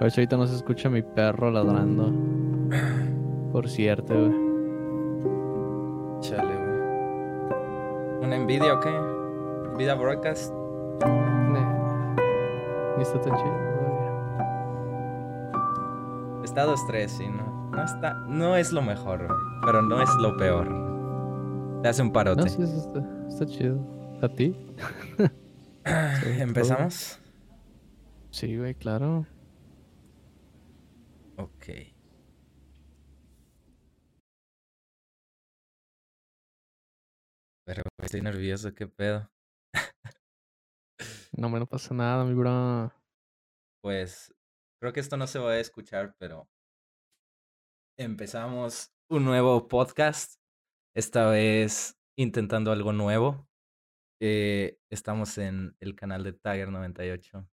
Ahorita no se escucha mi perro ladrando. Por cierto, güey. Chale, güey. ¿Una Nvidia o qué? ¿Nvidia Broadcast? Ni está tan chido, güey. Estado 3, sí, no. No está. No es lo mejor, güey. Pero no es lo peor. Te hace un parote. No, sí, está, está chido. ¿A ti? sobre ¿Empezamos? Sí, güey, claro. Ok. Pero estoy nervioso, qué pedo. No, me no pasa nada, mi bro. Pues creo que esto no se va a escuchar, pero empezamos un nuevo podcast. Esta vez intentando algo nuevo. Eh, estamos en el canal de Tiger 98.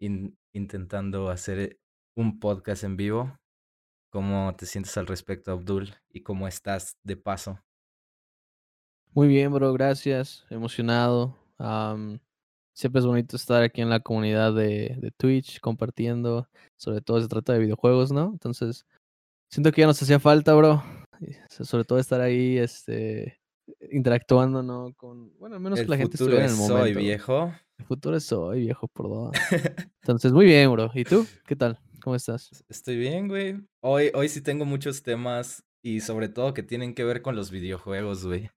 in- intentando hacer un podcast en vivo. ¿Cómo te sientes al respecto, Abdul? ¿Y cómo estás de paso? Muy bien, bro, gracias. Emocionado. Siempre es bonito estar aquí en la comunidad de, de Twitch compartiendo. Sobre todo se trata de videojuegos, ¿no? Entonces, siento que ya nos hacía falta, bro. Sobre todo estar ahí, este, interactuando, ¿no? Con, bueno, al menos que El la gente estuviera en el hoy, momento. viejo. El futuro es hoy, viejo, por dos. Entonces, muy bien, bro. ¿Y tú? ¿Qué tal? ¿Cómo estás? Estoy bien, güey. Hoy, hoy sí tengo muchos temas y sobre todo que tienen que ver con los videojuegos, güey.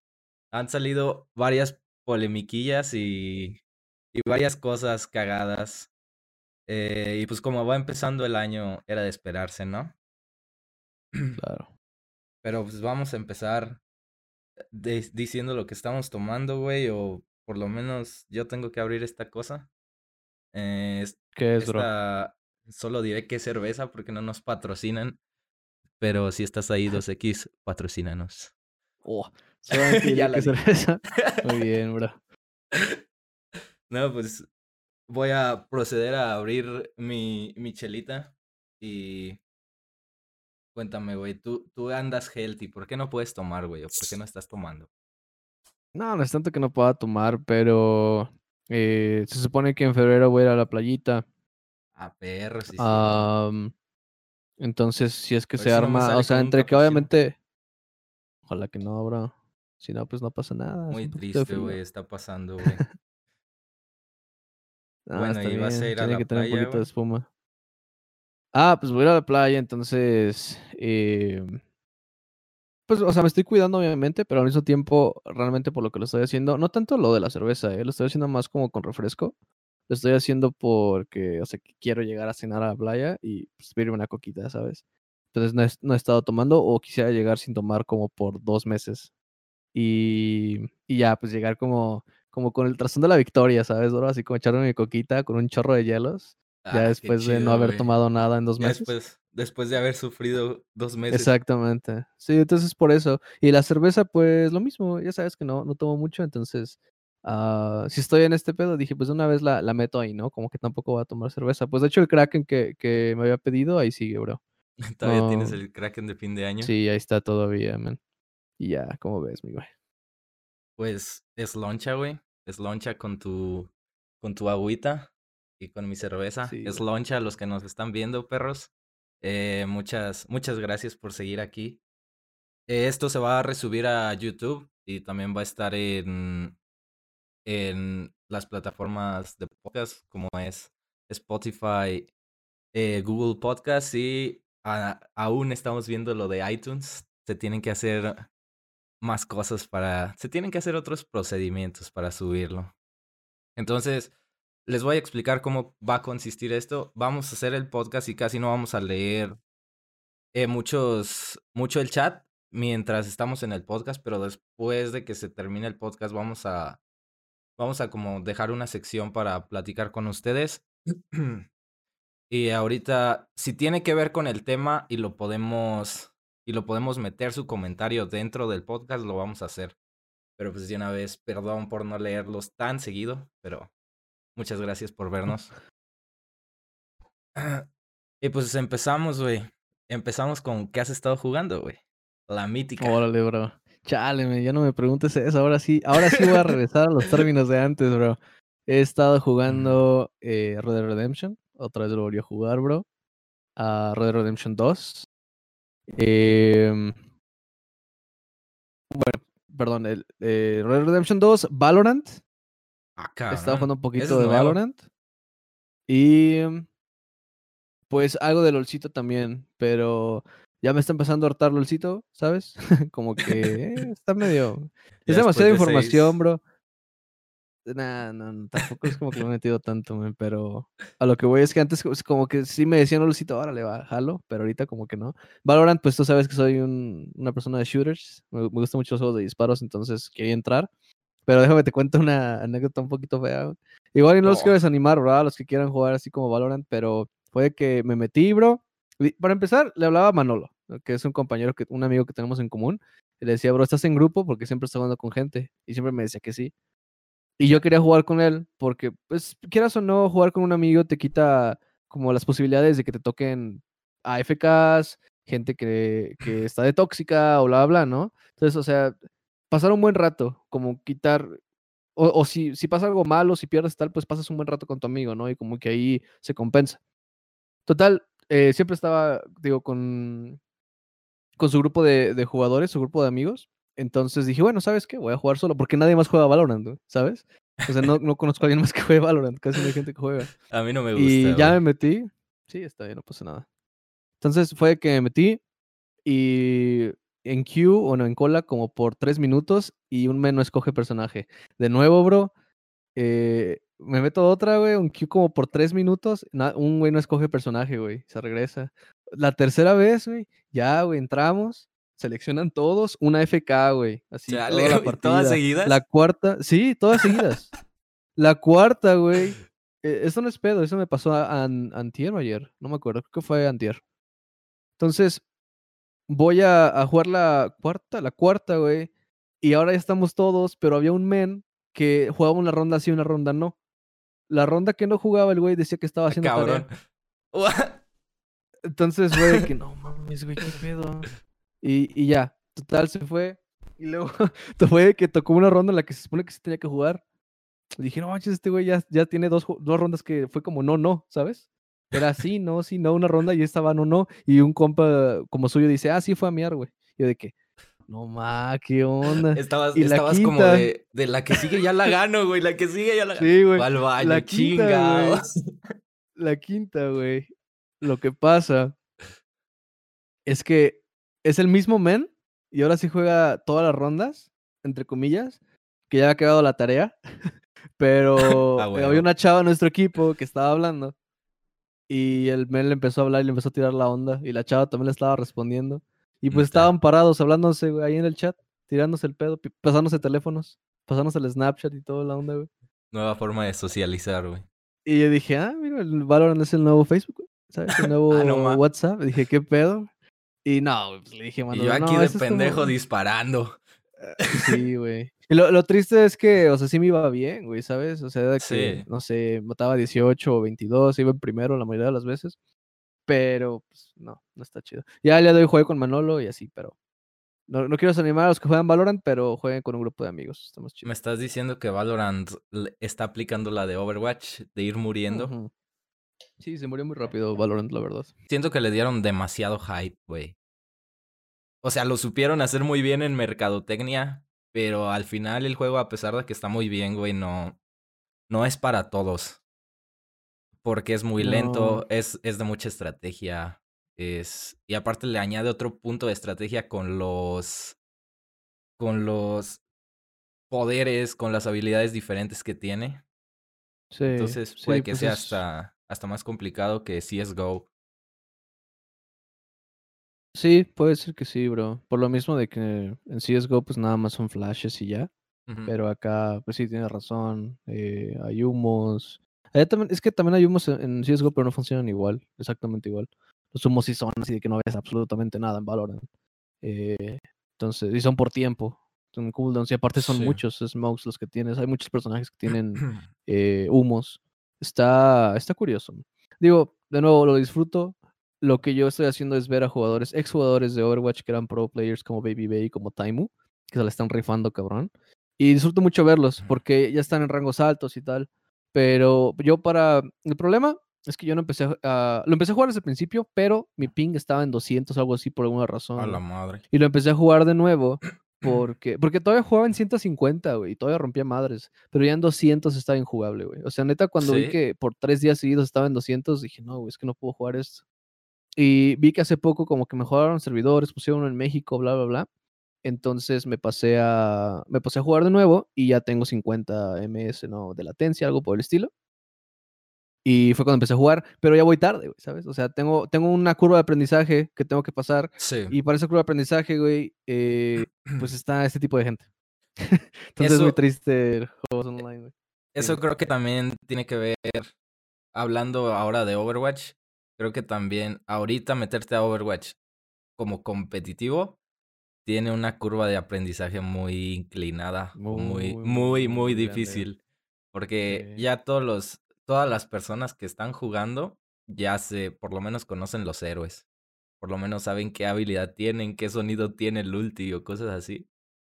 Han salido varias polemiquillas y, y varias cosas cagadas. Eh, y pues como va empezando el año, era de esperarse, ¿no? Claro. Pero pues vamos a empezar de- diciendo lo que estamos tomando, güey, o por lo menos yo tengo que abrir esta cosa. Eh, ¿Qué es, bro? Solo diré que es cerveza porque no nos patrocinan, pero si estás ahí 2X, patrocínanos. Oh, solamente Ya diría la cerveza. Muy bien, bro. No, pues voy a proceder a abrir mi, mi chelita y cuéntame, güey, tú, tú andas healthy, ¿por qué no puedes tomar, güey? ¿O por qué no estás tomando? No, no es tanto que no pueda tomar, pero eh, se supone que en febrero voy a ir a la playita. Ah, perro, sí, sí. entonces, si es que A se arma, o sea, entre que obviamente, ojalá que no, bro. Si no, pues no pasa nada. Muy triste, güey, está pasando, güey. Bueno, ¿y vas a ir a tiene la que tener un playa, poquito de espuma. Ah, pues voy a ir a la playa, entonces, eh, pues, o sea, me estoy cuidando obviamente, pero al mismo tiempo, realmente por lo que lo estoy haciendo, no tanto lo de la cerveza, eh, lo estoy haciendo más como con refresco. Lo estoy haciendo porque, o sea, quiero llegar a cenar a la playa y pues, pedirme una coquita, ¿sabes? Entonces no he, no he estado tomando o quisiera llegar sin tomar como por dos meses. Y, y ya, pues llegar como, como con el trasfondo de la victoria, ¿sabes, bro? Así como echarme mi coquita con un chorro de hielos, ya Ah, qué después de no chido, haber güey. tomado nada en dos Ya meses. después, después de haber sufrido dos meses. Exactamente. Sí, entonces por eso. Y la cerveza, pues lo mismo, ya sabes que no, no tomo mucho, entonces, ah, si estoy en este pedo, dije, pues una vez la, la meto ahí, ¿no? Como que tampoco voy a tomar cerveza. Pues de hecho el Kraken que, que me había pedido, ahí sigue, bro. Todavía tienes el Kraken de fin de año. sí, ahí está todavía, man. Y ya, como ves, mi güey. Pues es loncha, güey. Es loncha con tu, con tu agüita y con mi cerveza. Sí, Es güey. loncha a los que nos están viendo, perros. Eh, muchas, muchas gracias por seguir aquí. Eh, esto se va a resubir a YouTube y también va a estar en, en las plataformas de podcast como es Spotify, eh, Google Podcast y aún estamos viendo lo de iTunes. Se tienen que hacer más cosas para... Se tienen que hacer otros procedimientos para subirlo. Entonces, les voy a explicar cómo va a consistir esto. Vamos a hacer el podcast y casi no vamos a leer eh, muchos, mucho el chat mientras estamos en el podcast, pero después de que se termine el podcast vamos a, vamos a como dejar una sección para platicar con ustedes. y ahorita, si tiene que ver con el tema y lo podemos, y lo podemos meter su comentario dentro del podcast, lo vamos a hacer. Pero pues de una vez, perdón por no leerlos tan seguido, pero muchas gracias por vernos. Y pues empezamos, güey. Empezamos con ¿qué has estado jugando, güey? La mítica. Órale, bro. Chale, ya no me preguntes eso. Ahora sí, ahora sí voy a regresar a los términos de antes, bro. He estado jugando eh, Red Dead Redemption. Otra vez lo volví a jugar, bro. A Red Dead Redemption 2. Em, bueno, perdón, el, eh, Red Dead Redemption 2, Valorant. Ah, Estaba cabrón. jugando un poquito de nuevo. Valorant. Y pues algo de LOLcito también, pero ya me está empezando a hartar LOLcito, ¿sabes? Como que eh, está medio... Es demasiada de información, seis. bro. Nah, no, no, tampoco es como que lo he metido tanto, man, pero a lo que voy es que antes es como que sí me decían LOLcito, órale, va, jalo, pero ahorita como que no. Valorant, pues tú sabes que soy un- una persona de shooters, me, me gustan mucho los juegos de disparos, entonces quería entrar. Pero déjame te cuento una anécdota un poquito fea. Igual no los quiero desanimar, ¿verdad? Los que quieran jugar así como Valorant, pero fue que me metí, bro. Para empezar, le hablaba a Manolo, ¿no? que es un compañero, que, un amigo que tenemos en común. Le decía, bro, ¿estás en grupo? Porque siempre está jugando con gente. Y siempre me decía que sí. Y yo quería jugar con él, porque, pues, quieras o no, jugar con un amigo te quita como las posibilidades de que te toquen AFKs, gente que, está de tóxica o bla, bla, ¿no? Entonces, o sea, pasar un buen rato, como quitar, o, o si, si pasa algo malo, si pierdes tal, pues pasas un buen rato con tu amigo, ¿no? Y como que ahí se compensa. Total, eh, siempre estaba, digo, con, con su grupo de, de jugadores, su grupo de amigos. Entonces dije, bueno, ¿sabes qué? Voy a jugar solo, porque nadie más juega Valorant. ¿sabes? O sea, no, no conozco a alguien más que juegue Valorant, casi no hay gente que juega. A mí no me gusta. Y ya me metí. Sí, está bien, no pasa nada. Entonces fue que me metí y en queue, o no, en cola, como por tres minutos y un men no escoge personaje. De nuevo, bro, eh, me meto otra, güey, un queue como por tres minutos, un güey no escoge personaje, güey, se regresa. La tercera vez, güey, ya, güey, entramos, seleccionan todos, una FK, güey, así, toda la partida. ¿todas seguidas? La cuarta, sí, todas seguidas. La cuarta, güey. eh, Eso no es pedo, eso me pasó a, an- antier o ayer, no me acuerdo, creo que fue antier. Entonces, voy a, a jugar la cuarta, la cuarta, güey. Y ahora ya estamos todos, pero había un men que jugaba una ronda sí, una ronda no. La ronda que no jugaba el güey decía que estaba haciendo Cabrón. tarea. Entonces, güey, que no mames, güey, qué pedo. Y, y ya, total, se fue. Y luego fue que tocó una ronda en la que se supone que sí tenía que jugar. Dije, no manches, este güey ya, ya tiene dos, dos rondas que fue como no, no, ¿sabes? Era sí, no, sí, no, una ronda y estaba no, no. Y un compa como suyo dice, ah, sí, fue a miar, güey. Yo de que, no ma, qué onda. Estabas, Y la estabas como de, de la que sigue ya la gano, güey. La que sigue ya la gano. Sí, güey. Va al baño, La quinta. La quinta, güey. Lo que pasa es que es el mismo men y ahora sí juega todas las rondas, entre comillas, que ya había quedado la tarea. Pero Ah, eh, había una chava en nuestro equipo que estaba hablando y el men le empezó a hablar y le empezó a tirar la onda y la chava también le estaba respondiendo. Y pues estaban parados hablándose, güey, ahí en el chat, tirándose el pedo, pasándose teléfonos, pasándose el Snapchat y toda la onda, güey. Nueva forma de socializar, güey. Y yo dije, ah, mira, el Valorant es el nuevo Facebook, güey, ¿sabes? El nuevo Ah, no WhatsApp. Dije, ¿qué pedo? Y no, pues le dije, Y mano, yo aquí no, de como- pendejo disparando. Sí, güey. Y lo, lo triste es que, o sea, sí me iba bien, güey, ¿sabes? O sea, que, Sí. no sé, mataba 18 o 22, iba en primero la mayoría de las veces. Pero, pues, no, no está chido. Ya de hoy jugué con Manolo y así, pero... No, no quiero desanimar a los que juegan Valorant, pero jueguen con un grupo de amigos. Estamos Me chidos. estás diciendo que Valorant le- está aplicando la de Overwatch, de ir muriendo. Sí, se murió muy rápido Valorant, la verdad. Siento que le dieron demasiado hype, güey. O sea, lo supieron hacer muy bien en mercadotecnia, pero al final el juego, a pesar de que está muy bien, güey, no, no es para todos. Porque es muy No. lento, es, es de mucha estrategia. Es, y aparte le añade otro punto de estrategia con los. con los poderes, con las habilidades diferentes que tiene. Sí. Entonces sí, puede que pues sea es- hasta, hasta más complicado que CSGO. Sí, puede ser que sí, bro. Por lo mismo de que en CSGO pues nada más son flashes y ya. Pero acá, pues sí, tienes razón. eh, hay humos. También, es que también hay humos en, en CSGO, pero no funcionan igual, exactamente igual. Los humos sí son así de que no ves absolutamente nada en Valorant. Eh, entonces, y son por tiempo. Son cooldowns. Y aparte son Sí. muchos smokes los que tienes. Hay muchos personajes que tienen eh, humos. Está, está curioso. Digo, de nuevo, lo disfruto. Lo que yo estoy haciendo es ver a jugadores, exjugadores de Overwatch que eran pro players como Baby Bay, como Taimu, que se la están rifando, cabrón. Y disfruto mucho verlos porque ya están en rangos altos y tal. Pero yo para... El problema Es que yo no empecé a... Lo empecé a jugar desde el principio, pero mi ping estaba en 200 o algo así por alguna razón. A la madre. Y lo empecé a jugar de nuevo porque, porque todavía jugaba en 150, güey, y todavía rompía madres. Pero ya en 200 estaba injugable, güey. O sea, neta, cuando vi que por tres días seguidos estaba en 200, dije, no, güey, es que no puedo jugar esto. Y vi que hace poco como que mejoraron servidores, pusieron uno en México, bla, bla, bla. Entonces me pasé a, me pasé a jugar de nuevo y ya tengo 50 ms, ¿no? De latencia, algo por el estilo. Y fue cuando empecé a jugar, pero ya voy tarde, güey, ¿sabes? O sea, tengo, tengo una curva de aprendizaje que tengo que pasar Sí. y para esa curva de aprendizaje, güey, eh, pues está este tipo de gente. Entonces es muy Eso- triste juegos online, güey. Eso Sí. creo que también tiene que ver, hablando ahora de Overwatch, creo que también ahorita meterte a Overwatch como competitivo tiene una curva de aprendizaje muy inclinada, muy, Muy, muy, difícil. Porque Sí. ya todos los, todas las personas que están jugando ya se, por lo menos conocen los héroes. Por lo menos saben qué habilidad tienen, qué sonido tiene el ulti o cosas así.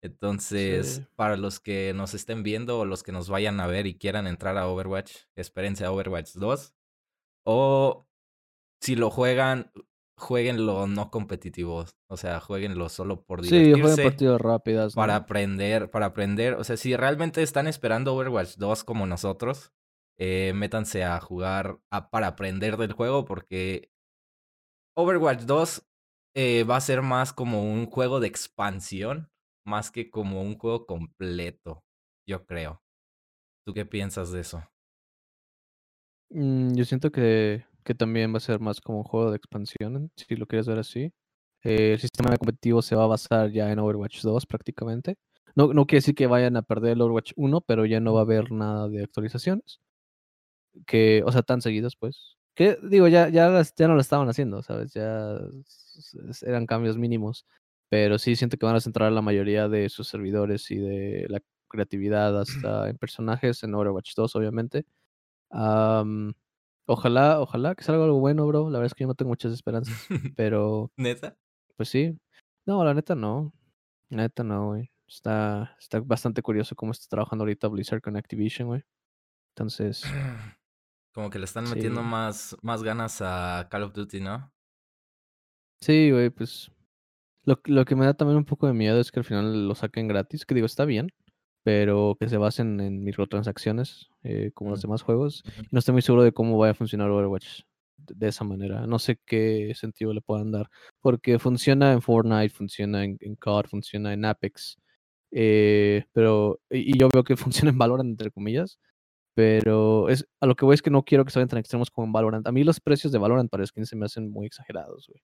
Entonces, Sí. para los que nos estén viendo o los que nos vayan a ver y quieran entrar a Overwatch, espérense a Overwatch 2. O si lo juegan, jueguenlo no competitivo. O sea, jueguenlo solo por Sí, jueguen divertirse. partidas rápidas, para ¿no? aprender, para aprender. O sea, si realmente están esperando Overwatch 2 como nosotros, eh, métanse a jugar a- para aprender del juego porque Overwatch 2 eh, va a ser más como un juego de expansión, más que como un juego completo, yo creo. ¿Tú qué piensas de eso? Mm, yo siento que, que también va a ser más como un juego de expansión, si lo quieres ver así. Eh, el sistema competitivo se va a basar ya en Overwatch 2 prácticamente. No, no quiere decir que vayan a perder el Overwatch 1, pero ya no va a haber nada de actualizaciones. Que, o sea, tan seguidas, pues. Que digo, ya, ya, ya no lo estaban haciendo, ¿sabes? Ya eran cambios mínimos. Pero sí siento que van a centrar la mayoría de sus servidores y de la creatividad hasta en personajes en Overwatch 2, obviamente. Am, ojalá, ojalá que salga algo bueno, bro. La verdad es que yo no tengo muchas esperanzas. Pero, ¿Neta? pues sí. No, la neta no. La neta no, güey. Está, está bastante curioso cómo está trabajando ahorita Blizzard con Activision, güey. Entonces, Como que le están metiendo más, más ganas a Call of Duty, ¿no? Sí, güey, pues. Lo, lo que me da también un poco de miedo es que al final lo saquen gratis. Que digo, está bien. Pero que se basen en microtransacciones, eh, como los Mm, demás juegos. no estoy muy seguro de cómo vaya a funcionar Overwatch de de esa manera. No sé qué sentido le puedan dar. Porque funciona en Fortnite, funciona en, en COD, funciona en Apex. eh, pero, y, y yo veo que funciona en Valorant, entre comillas. Pero es, a lo que voy es que no quiero que se vayan tan extremos como en Valorant. A mí los precios de Valorant para skins se me hacen muy exagerados, güey.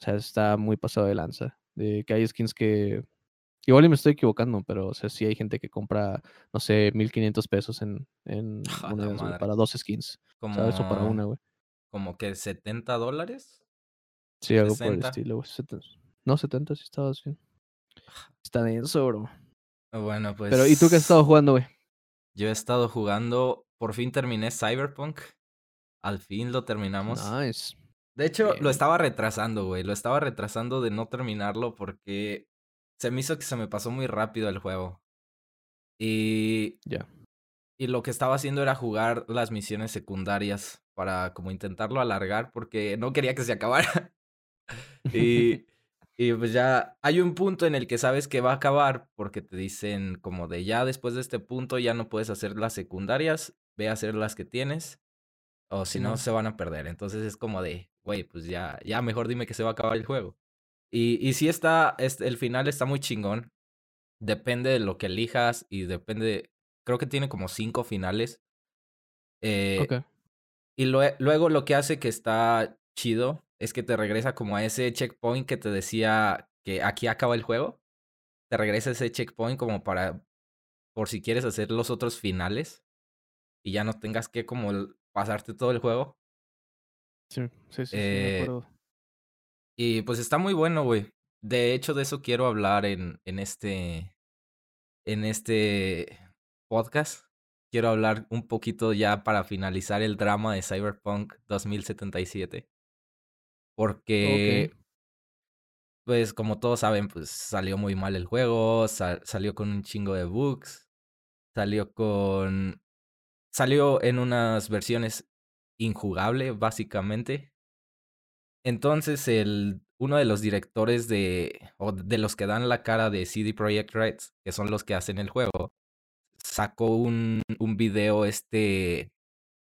O sea, está muy pasado de lanza. De que hay skins que. Igual y me estoy equivocando, pero o sea, sí hay gente que compra, no sé, 1500 pesos en, en A la monedas, güey, madre. para dos skins, ¿sabes? O para Como, una, güey. como que 70 dólares, Sí, algo por el 60. estilo, güey. 70. No, 70 sí estaba así. Está denso, bro. Bueno, Pero, ¿y tú qué has estado pues jugando, güey? yo he estado jugando, por fin terminé Cyberpunk. Al fin lo terminamos. Nice. De hecho, lo estaba retrasando, güey. Lo estaba retrasando de no terminarlo porque se me hizo que se me pasó muy rápido el juego. Y, Ya. y lo que estaba haciendo era jugar las misiones secundarias para como intentarlo alargar porque no quería que se acabara. Y, y pues ya hay un punto en el que sabes que va a acabar porque te dicen como de ya después de este punto ya no puedes hacer las secundarias, ve a hacer las que tienes o si no se van a perder. Entonces es como de, güey, pues ya, ya mejor dime que se va a acabar el juego. Y, y sí está, es- el final está muy chingón. Depende de lo que elijas y depende, creo que tiene como cinco finales. Eh, y lue- luego lo que hace que está chido es que te regresa como a ese checkpoint que te decía que aquí acaba el juego. Te regresa ese checkpoint como para, por si quieres hacer los otros finales y ya no tengas que como pasarte todo el juego. Sí, sí, sí, sí, me acuerdo. Y pues está muy bueno, güey. De hecho, de eso quiero hablar en, en este, en este podcast. Quiero hablar un poquito ya para finalizar el drama de Cyberpunk 2077. Ok. Porque, pues como todos saben, pues salió muy mal el juego, sa- salió con un chingo de bugs, salió con... Salió en unas versiones injugable, básicamente. Entonces, el, uno de los directores de, o de los que dan la cara de CD Projekt Red, que son los que hacen el juego, sacó un, un video este,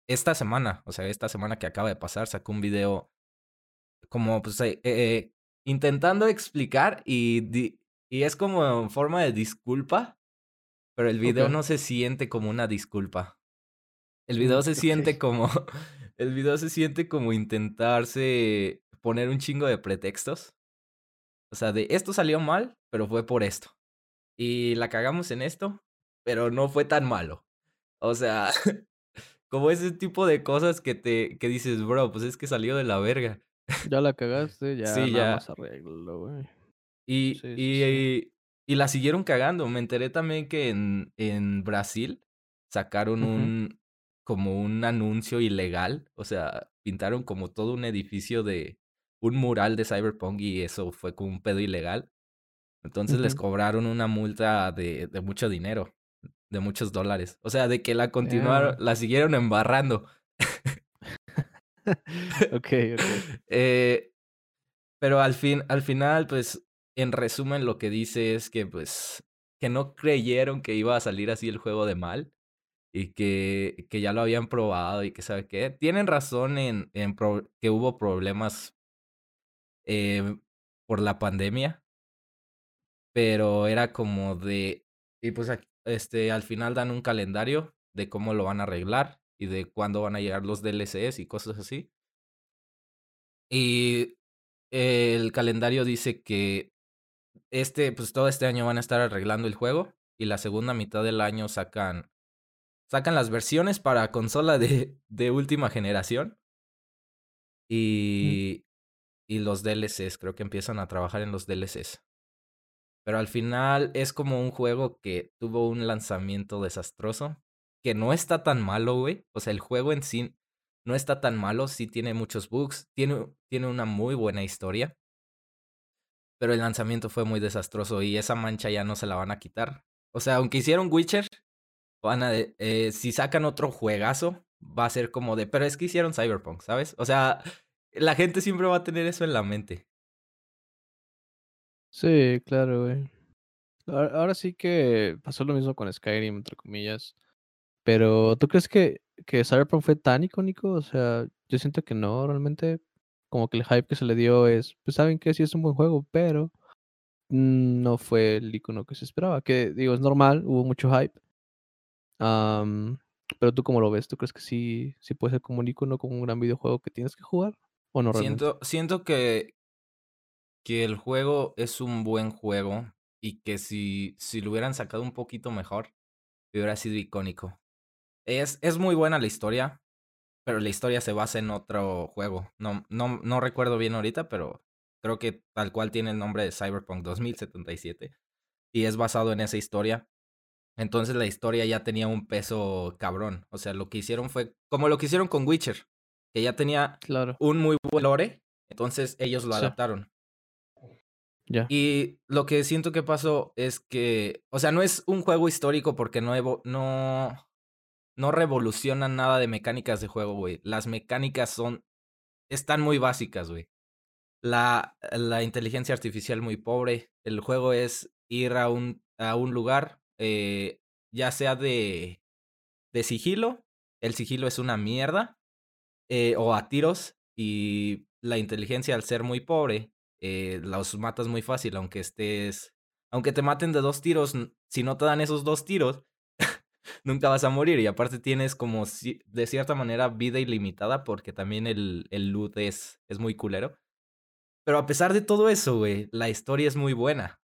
esta semana, o sea, esta semana que acaba de pasar, sacó un video como, pues, eh, eh, intentando explicar y, y es como en forma de disculpa, pero el video no se siente como una disculpa. El video Mm, se siente como, el video se siente como intentarse poner un chingo de pretextos. O sea, de esto salió mal, pero fue por esto. Y la cagamos en esto, pero no fue tan malo. O sea, como ese tipo de cosas que te que dices: "Bro, pues es que salió de la verga". Ya la cagaste, ya Sí, nada ya. más arréglalo, güey. Y Sí, sí, sí. y y la siguieron cagando. Me enteré también que en en Brasil sacaron un como un anuncio ilegal, o sea, pintaron como todo un edificio de un mural de Cyberpunk y eso fue como un pedo ilegal. Entonces les cobraron una multa de de mucho dinero, de muchos dólares. O sea, de que la continuaron Damn. la siguieron embarrando. Okey, okey. Eh, pero al fin al final, pues, en resumen, lo que dice es que, pues, que no creyeron que iba a salir así el juego de mal y que que ya lo habían probado y que sabe qué. Tienen razón en en que hubo problemas em, por la pandemia. Pero era como de y pues este, al final dan un calendario de cómo lo van a arreglar y de cuándo van a llegar los DLCs y cosas así. Y el calendario dice que este, pues, todo este año van a estar arreglando el juego y la segunda mitad del año sacan sacan las versiones para consola de de última generación. Y y los DLCs, creo que empiezan a trabajar en los DLCs. Pero al final es como un juego que tuvo un lanzamiento desastroso, que no está tan malo, güey. O sea, el juego en sí no está tan malo, sí tiene muchos bugs, tiene tiene una muy buena historia. Pero el lanzamiento fue muy desastroso y esa mancha ya no se la van a quitar. O sea, aunque hicieron Witcher, van a eh, si sacan otro juegazo, va a ser como de, pero es que hicieron Cyberpunk, ¿sabes? O sea, la gente siempre va a tener eso en la mente. Sí, claro, güey. Ahora sí que pasó lo mismo con Skyrim, entre comillas. Pero, ¿tú crees que que Cyberpunk fue tan icónico? O sea, yo siento que no, realmente, como que el hype que se le dio es, pues, ¿saben qué? Sí es un buen juego, pero, mm, no fue el icono que se esperaba, que digo, es normal, hubo mucho hype. Pero, ¿tú cómo lo ves? ¿Tú crees que sí sí puede ser como un icono, como un gran videojuego que tienes que jugar, o no realmente? Siento siento que que el juego es un buen juego y que si si lo hubieran sacado un poquito mejor, hubiera sido icónico. Es es muy buena la historia, pero la historia se basa en otro juego. No no no recuerdo bien ahorita, pero creo que tal cual tiene el nombre de Cyberpunk 2077 y es basado en esa historia. Entonces, la historia ya tenía un peso cabrón. O sea, lo que hicieron fue como lo que hicieron con Witcher, que ya tenía Claro. un muy buen lore, entonces ellos lo Sí. adaptaron. Y lo que siento que pasó es que, o sea, no es un juego histórico porque no evo no no revoluciona nada de mecánicas de juego, güey. Las mecánicas son están muy básicas, güey. La la inteligencia artificial muy pobre. El juego es ir a un a un lugar, eh, ya sea de de sigilo, el sigilo es una mierda, eh, o a tiros, y la inteligencia al ser muy pobre, eh, los matas muy fácil, aunque estés aunque te maten de 2 tiros, si no te dan esos 2 tiros, nunca vas a morir, y aparte tienes como de cierta manera vida ilimitada, porque también el el loot es es muy culero. Pero a pesar de todo eso, güey, la historia es muy buena.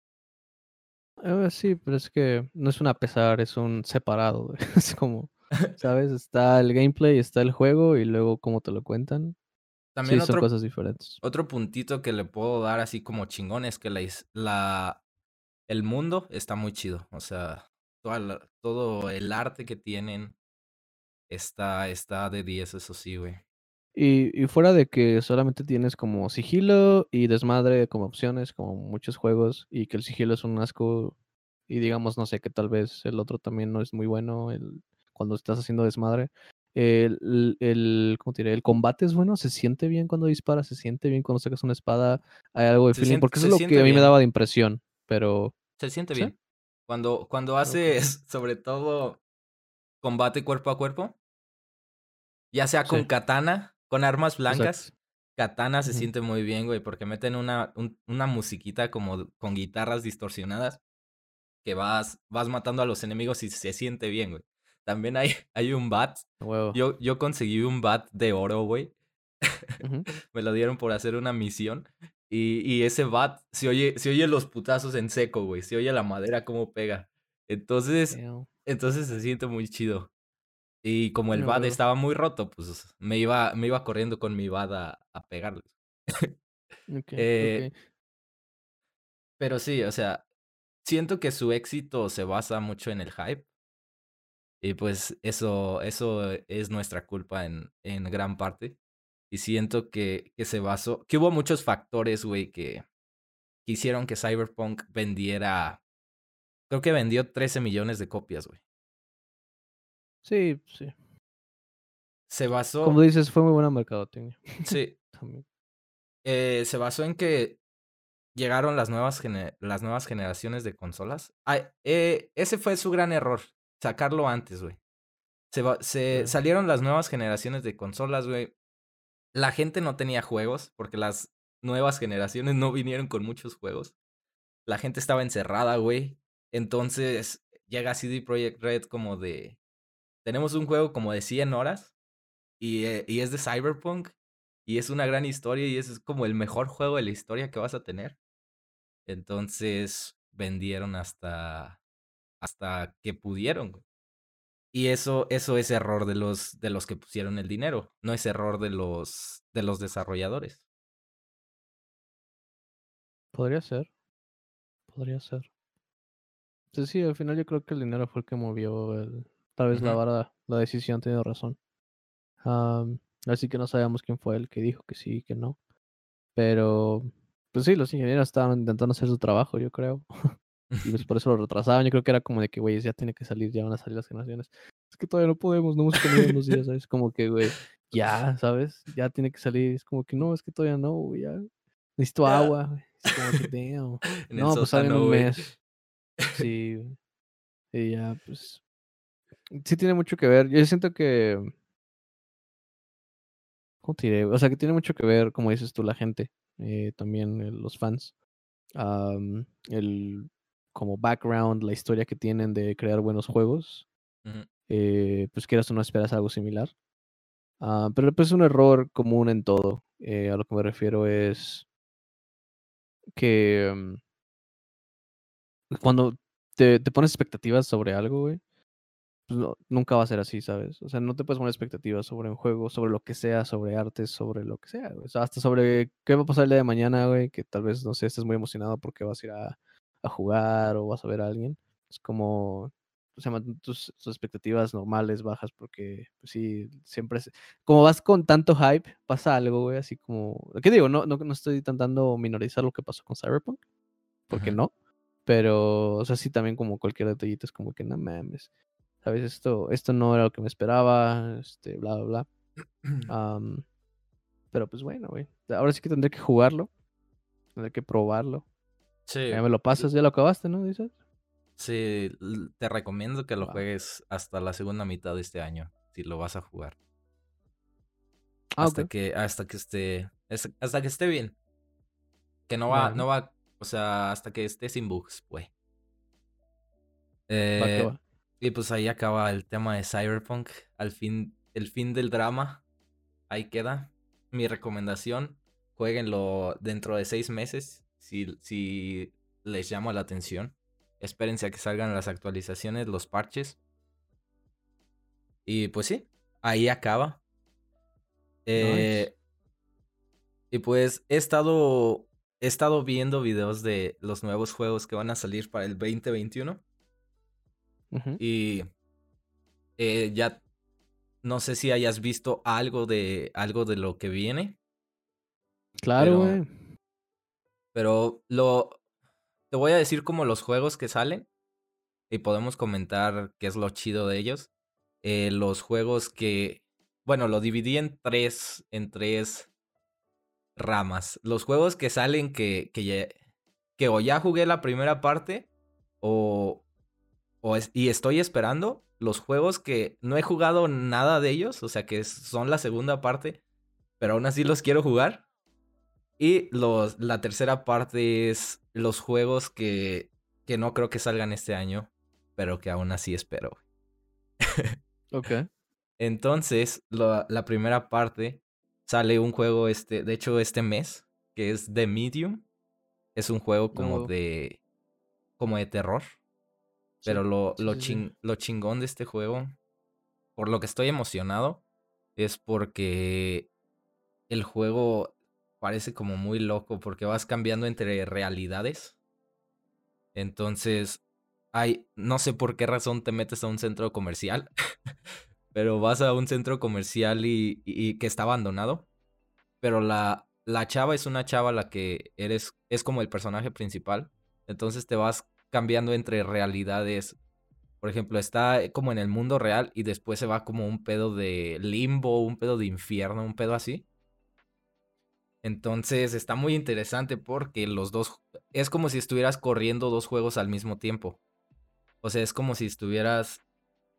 Ah, sí, pero es que no es un a pesar, es un separado, güey. Es como, ¿sabes? Está el gameplay, está el juego y luego cómo te lo cuentan. Sí, También son otro cosas diferentes. otro puntito que le puedo dar así como chingón es que la la el mundo está muy chido. O sea, la todo el arte que tienen está está de 10, eso sí, güey. Y y fuera de que solamente tienes como sigilo y desmadre como opciones, como muchos juegos, y que el sigilo es un asco, y digamos, no sé, que tal vez el otro también no es muy bueno, el cuando estás haciendo desmadre. El, el, ¿cómo te diré? El combate es bueno, se siente bien cuando disparas, se siente bien cuando sacas una espada, hay algo de Se feeling, siente, porque eso es lo que a mí me daba de impresión, pero Se siente ¿sí? bien. Cuando, cuando haces, sobre todo, combate cuerpo a cuerpo, ya sea con Sí, katana, con armas exacto. blancas, katana se siente muy bien, güey, porque meten una, un- una musiquita como con guitarras distorsionadas que vas, vas matando a los enemigos y se siente bien, güey. También hay, hay un bat. Yo, yo conseguí un bat de oro, güey. Me lo dieron por hacer una misión. Y, y ese bat se oye, se oye los putazos en seco, güey. Se oye la madera como pega. Entonces, Damn. entonces se siente muy chido. Y como el bat huevo. estaba muy roto, pues me iba, me iba corriendo con mi bat a, a pegarles. Eh, pero sí, o sea, siento que su éxito se basa mucho en el hype. Y pues eso, eso es nuestra culpa en, en gran parte. Y siento que, que se basó, que hubo muchos factores, güey, que, que hicieron que Cyberpunk vendiera, creo que vendió 13 millones de copias, güey. Sí, sí. Se Como basó, dices, fue muy buena mercadotecnia sí, también. eh, se basó en que llegaron las nuevas, las nuevas generaciones de consolas. Ay, eh, ese fue su gran error, sacarlo antes, güey. Se, va- se Sí. salieron las nuevas generaciones de consolas, güey. La gente no tenía juegos porque las nuevas generaciones no vinieron con muchos juegos. La gente estaba encerrada, güey. Entonces llega CD Projekt Red como de... Tenemos un juego como de 100 horas y, eh, y es de Cyberpunk y es una gran historia y es como el mejor juego de la historia que vas a tener. Entonces vendieron hasta, hasta que pudieron. Y eso, eso es error de los, de los que pusieron el dinero, no es error de los, de los desarrolladores. Podría ser, podría ser. Sí, sí, al final yo creo que el dinero fue el que movió el, tal vez la Ujú. vara, la decisión, tiene razón. Am, así que no sabemos quién fue el que dijo que sí y que no. Pero, pues sí, los ingenieros estaban intentando hacer su trabajo, yo creo. Y pues por eso lo retrasaban. Yo creo que era como de que, güey, ya tiene que salir, ya van a salir las generaciones. Es que todavía no podemos, no hemos comido unos días, ¿sabes? Como que, güey, ya, ¿sabes? Ya tiene que salir. Es como que no, es que todavía no, güey, ya. Necesito agua. Es como que, damn. No, pues sale en un güey. mes. Sí. Y ya, pues. Sí tiene mucho que ver. Yo siento que. ¿Cómo te diré? O sea, que tiene mucho que ver, como dices tú, la gente. eh, también eh, los fans. am, el como background, la historia que tienen de crear buenos juegos. Eh, pues quieras o no esperas algo similar. Ah, pero pues es un error común en todo. eh, a lo que me refiero es que mm, cuando te, te pones expectativas sobre algo, güey, pues no- nunca va a ser así, ¿sabes? O sea, no te puedes poner expectativas sobre un juego, sobre lo que sea, sobre arte, sobre lo que sea, güey. O sea, hasta sobre qué va a pasar el día de mañana, güey, que tal vez, no sé, estés muy emocionado porque vas a ir a, a jugar o vas a ver a alguien. Es como, o sea, tus, tus expectativas normales, bajas, porque, pues sí, siempre es... Como vas con tanto hype, pasa algo, güey, así como... ¿Qué digo? No, no, no estoy intentando minorizar lo que pasó con Cyberpunk, porque no. Pero, o sea, sí, también como cualquier detallito es como que no mames. ¿Sabes? Esto, esto no era lo que me esperaba, este, bla, bla, bla. Pero pues bueno, güey. Ahora sí que tendré que jugarlo. Tendré que probarlo. Sí, Ya me lo pasas, ya lo acabaste, ¿no? Dices. sí, te recomiendo que lo juegues hasta la segunda mitad de este año, si lo vas a jugar. Ah, Hasta que, hasta que esté, es- hasta que esté bien. Que no va, no va, o sea, hasta que esté sin bugs, va que Eh, va. Y pues ahí acaba el tema de Cyberpunk. Al fin, el fin del drama. Ahí queda. Mi recomendación, jueguenlo dentro de seis meses. Si, si les llama la atención. Espérense a que salgan las actualizaciones, los parches. Y pues sí, ahí acaba. Nice. Eh, y pues he estado, he estado viendo videos de los nuevos juegos que van a salir para el 2021. Y eh, ya no sé si hayas visto algo de algo de lo que viene, Claro, pero, güey. pero lo te voy a decir como los juegos que salen y podemos comentar qué es lo chido de ellos. Eh, los juegos que bueno, lo dividí en tres, en tres ramas. Los juegos que salen que, que, que o ya jugué la primera parte o, o y estoy esperando. Los juegos que no he jugado nada de ellos, o sea que son la segunda parte, pero aún así los quiero jugar. Y los, la tercera parte es los juegos que, que no creo que salgan este año, pero que aún así espero. ok. Entonces, la, primera parte sale un juego, este, de hecho, este mes, que es The Medium. Es un juego como de. como de terror. Pero lo, lo, lo chingón de este juego, por lo que estoy emocionado, es porque el juego parece como muy loco, porque vas cambiando entre realidades. Entonces, hay, no sé por qué razón te metes a un centro comercial, pero vas a un centro comercial y, y, que está abandonado, pero la, la chava es una chava la que eres, es como el personaje principal, entonces te vas cambiando entre realidades. Por ejemplo, está como en el mundo real y después se va como un pedo de limbo, un pedo de infierno, un pedo así. Entonces está muy interesante porque los dos es como si estuvieras corriendo dos juegos al mismo tiempo. O sea, es como si estuvieras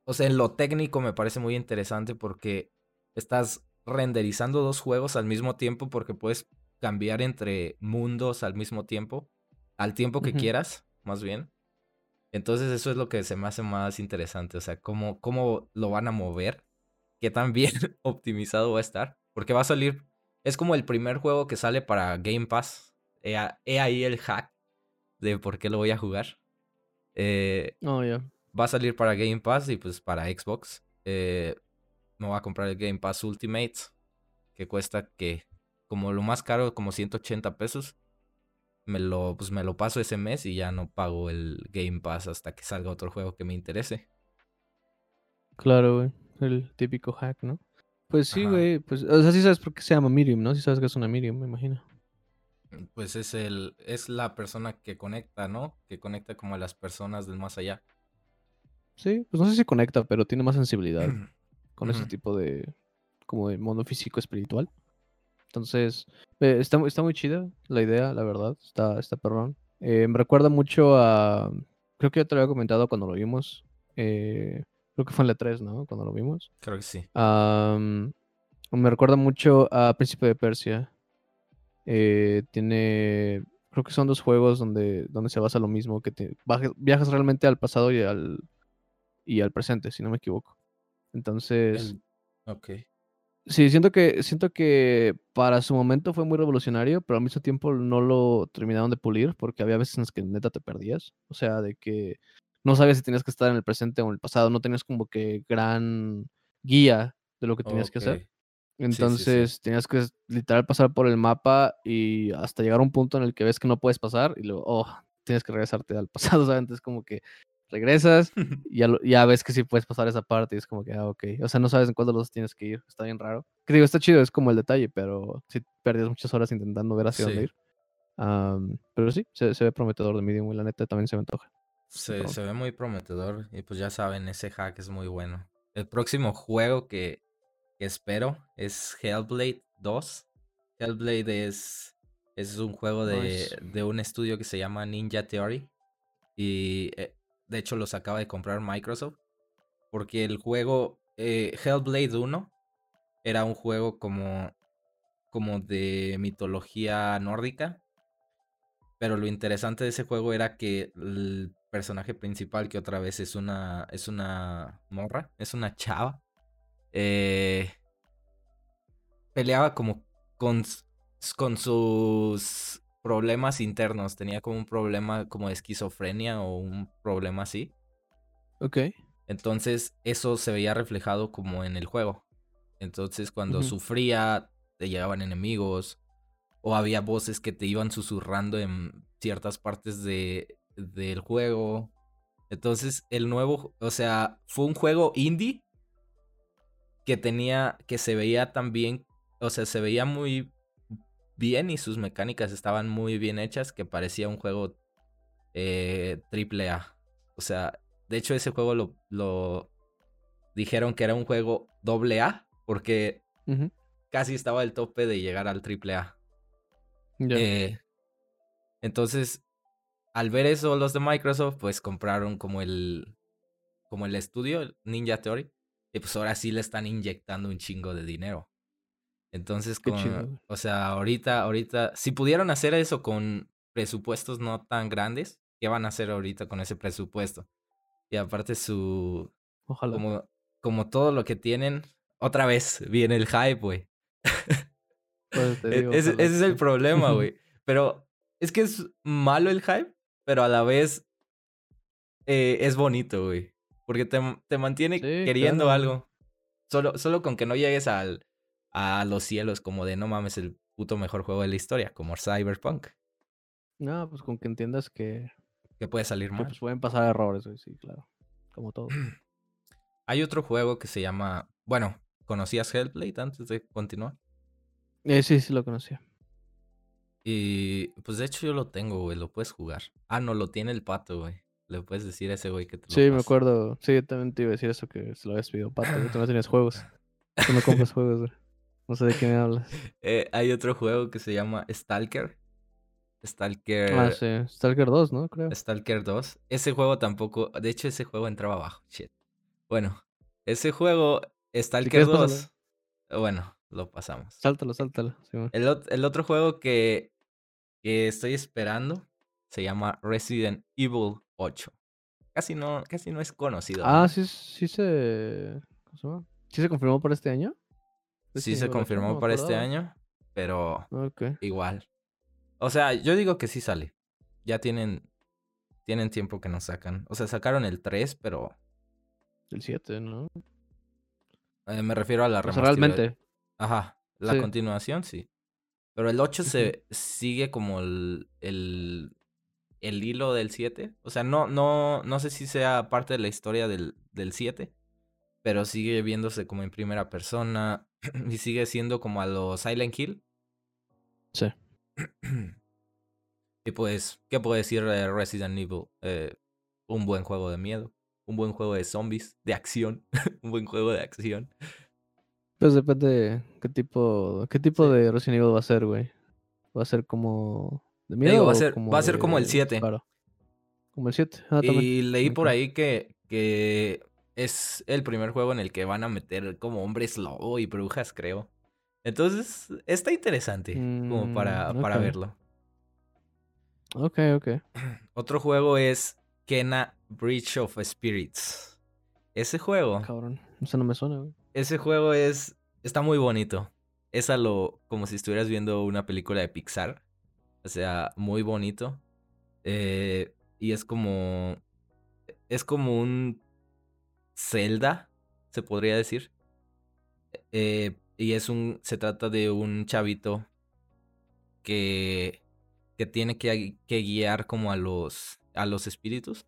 o sea, en lo técnico me parece muy interesante porque estás renderizando dos juegos al mismo tiempo porque puedes cambiar entre mundos al mismo tiempo, al tiempo que quieras, más bien. Entonces eso es lo que se me hace más interesante, o sea, cómo, cómo lo van a mover, qué tan bien optimizado va a estar, porque va a salir, es como el primer juego que sale para Game Pass, he, ahí el hack de por qué lo voy a jugar. Eh, oh, va a salir para Game Pass y pues para Xbox. Eh, me voy a comprar el Game Pass Ultimate, que cuesta que como lo más caro, como 180 pesos. Me lo, pues me lo paso ese mes y ya no pago el Game Pass hasta que salga otro juego que me interese. Claro, güey. El típico hack, ¿no? Pues sí, güey. Pues, o sea, sí sabes por qué se llama Medium, ¿no? Sí sabes que es una Medium, me imagino. Pues es el, es la persona que conecta, ¿no? Que conecta como a las personas del más allá. Sí, pues no sé si conecta, pero tiene más sensibilidad con ese tipo de, como de modo físico espiritual. Entonces, eh, está, está muy chida la idea, la verdad, está, está perrón. Eh, me recuerda mucho a, creo que ya te lo había comentado cuando lo vimos, eh, creo que fue en la 3, ¿no? Cuando lo vimos. Creo que sí. me recuerda mucho a Príncipe de Persia. tiene, creo que son dos juegos donde, donde se basa lo mismo, que te, viajas realmente al pasado y al, y al presente, si no me equivoco. Entonces. Ok. Sí, siento que, siento que para su momento fue muy revolucionario, pero al mismo tiempo no lo terminaron de pulir porque había veces en las que neta te perdías. O sea, de que no sabías si tenías que estar en el presente o en el pasado, no tenías como que gran guía de lo que tenías que hacer. Entonces tenías que literal pasar por el mapa y hasta llegar a un punto en el que ves que no puedes pasar y luego, oh, tienes que regresarte al pasado, ¿sabes? Entonces como que regresas y ya, ves que sí puedes pasar esa parte y es como que, ah, ok. O sea, no sabes en cuál de los tienes que ir. Está bien raro. Que digo, está chido, es como el detalle, pero sí perdías muchas horas intentando ver hacia dónde ir. pero sí, se, ve prometedor de Medium y la neta también se me antoja. Se, se ve muy prometedor y pues ya saben, ese hack es muy bueno. El próximo juego que, espero es Hellblade 2. Hellblade es, es un juego de, de un estudio que se llama Ninja Theory. Y eh, de hecho, los acaba de comprar Microsoft. Porque el juego eh, Hellblade 1 era un juego como, como de mitología nórdica. Pero lo interesante de ese juego era que el personaje principal, que otra vez es una, es una morra, es una chava, eh, peleaba como con, con sus problemas internos. Tenía como un problema como de esquizofrenia o un problema así. Ok. Entonces eso se veía reflejado como en el juego. Entonces cuando sufría, te llegaban enemigos o había voces que te iban susurrando en ciertas partes de, del juego. Entonces el nuevo, o sea, fue un juego indie que tenía, que se veía también, o sea, se veía muy bien y sus mecánicas estaban muy bien hechas, que parecía un juego eh, triple A. O sea, de hecho ese juego lo, lo, dijeron que era un juego doble A, porque casi estaba al tope de llegar al AAA. Ya. Eh, entonces, al ver eso, los de Microsoft, pues compraron como el, como el estudio, Ninja Theory, y pues ahora sí le están inyectando un chingo de dinero. Entonces, con, o sea, ahorita, ahorita, si pudieron hacer eso con presupuestos no tan grandes, ¿qué van a hacer ahorita con ese presupuesto? Y aparte su, Ojalá. como, como todo lo que tienen, otra vez viene el hype, güey. Pues te E- ese, es el problema, güey. Pero es que es malo el hype, pero a la vez eh, es bonito, güey. Porque te, te mantiene Sí, queriendo claro. algo. Solo, solo con que no llegues al, a los cielos como de no mames, el puto mejor juego de la historia, como Cyberpunk, No, pues con que entiendas que, que puede salir mal. pues pueden pasar errores, güey, sí, claro. Como todo. Hay otro juego que se llama. Bueno, ¿conocías Hellblade antes de continuar? Eh, sí, sí lo conocía. Y pues de hecho yo lo tengo, güey, lo puedes jugar. Ah, no, lo tiene el pato, güey. Le puedes decir a ese güey que te lo Sí, me acuerdo. Sí, yo también te iba a decir eso que se lo habías pedido pato, güey. Tú no tenías juegos. Tú no compras juegos, güey. No sé de qué me hablas. Eh, hay otro juego que se llama Stalker. Stalker. Ah, sí. Stalker 2, ¿no? Creo. Stalker 2. Ese juego tampoco. De hecho, ese juego entraba abajo. Shit. Bueno, ese juego, Stalker quieres, 2. pásalo. Bueno, lo pasamos. Sáltalo, sáltalo. sí. El, el otro juego que, que estoy esperando se llama Resident Evil 8. Casi no, casi no es conocido. Ah, ¿no? sí, sí se. ¿Cómo se llama? ¿Sí se confirmó para este año? Sí se Evil 8, no confirmó para este año, pero Ok. igual. O sea, yo digo que sí sale. Ya tienen, tienen tiempo que nos sacan. O sea, sacaron el 3, pero El 7, ¿no? eh, me refiero a la remasterizada- realmente. Ajá, la Sí. continuación sí. Pero el 8 Ujú. se sigue como el, el, el hilo del 7. O sea, no, no, no sé si sea parte de la historia del, del 7, pero sigue viéndose como en primera persona y sigue siendo como a los Silent Hill. Sí. y pues, ¿qué puedo decir de Resident Evil? Eh, un buen juego de miedo, un buen juego de zombies, de acción, un buen juego de acción. Pues depende de qué tipo, qué tipo Sí. de Resident Evil va a ser, güey. ¿Va a ser como de miedo digo, va a ser, va a ser como el de 7. disparo? Como el 7. Ah. Y leí por ahí que, que es el primer juego en el que van a meter como hombres lobo y brujas, creo. Entonces, está interesante como para, Mm, para verlo. Ok, ok. Otro juego es Kena Breach of Spirits. Ese juego, Cabrón. Eso no me suena, güey. ese juego es, está muy bonito. Es a lo, como si estuvieras viendo una película de Pixar. O sea, muy bonito. Eh, y es como, es como un Zelda, se podría decir. Eh, y es un, se trata de un chavito que, que tiene que, guiar como a los, a los espíritus.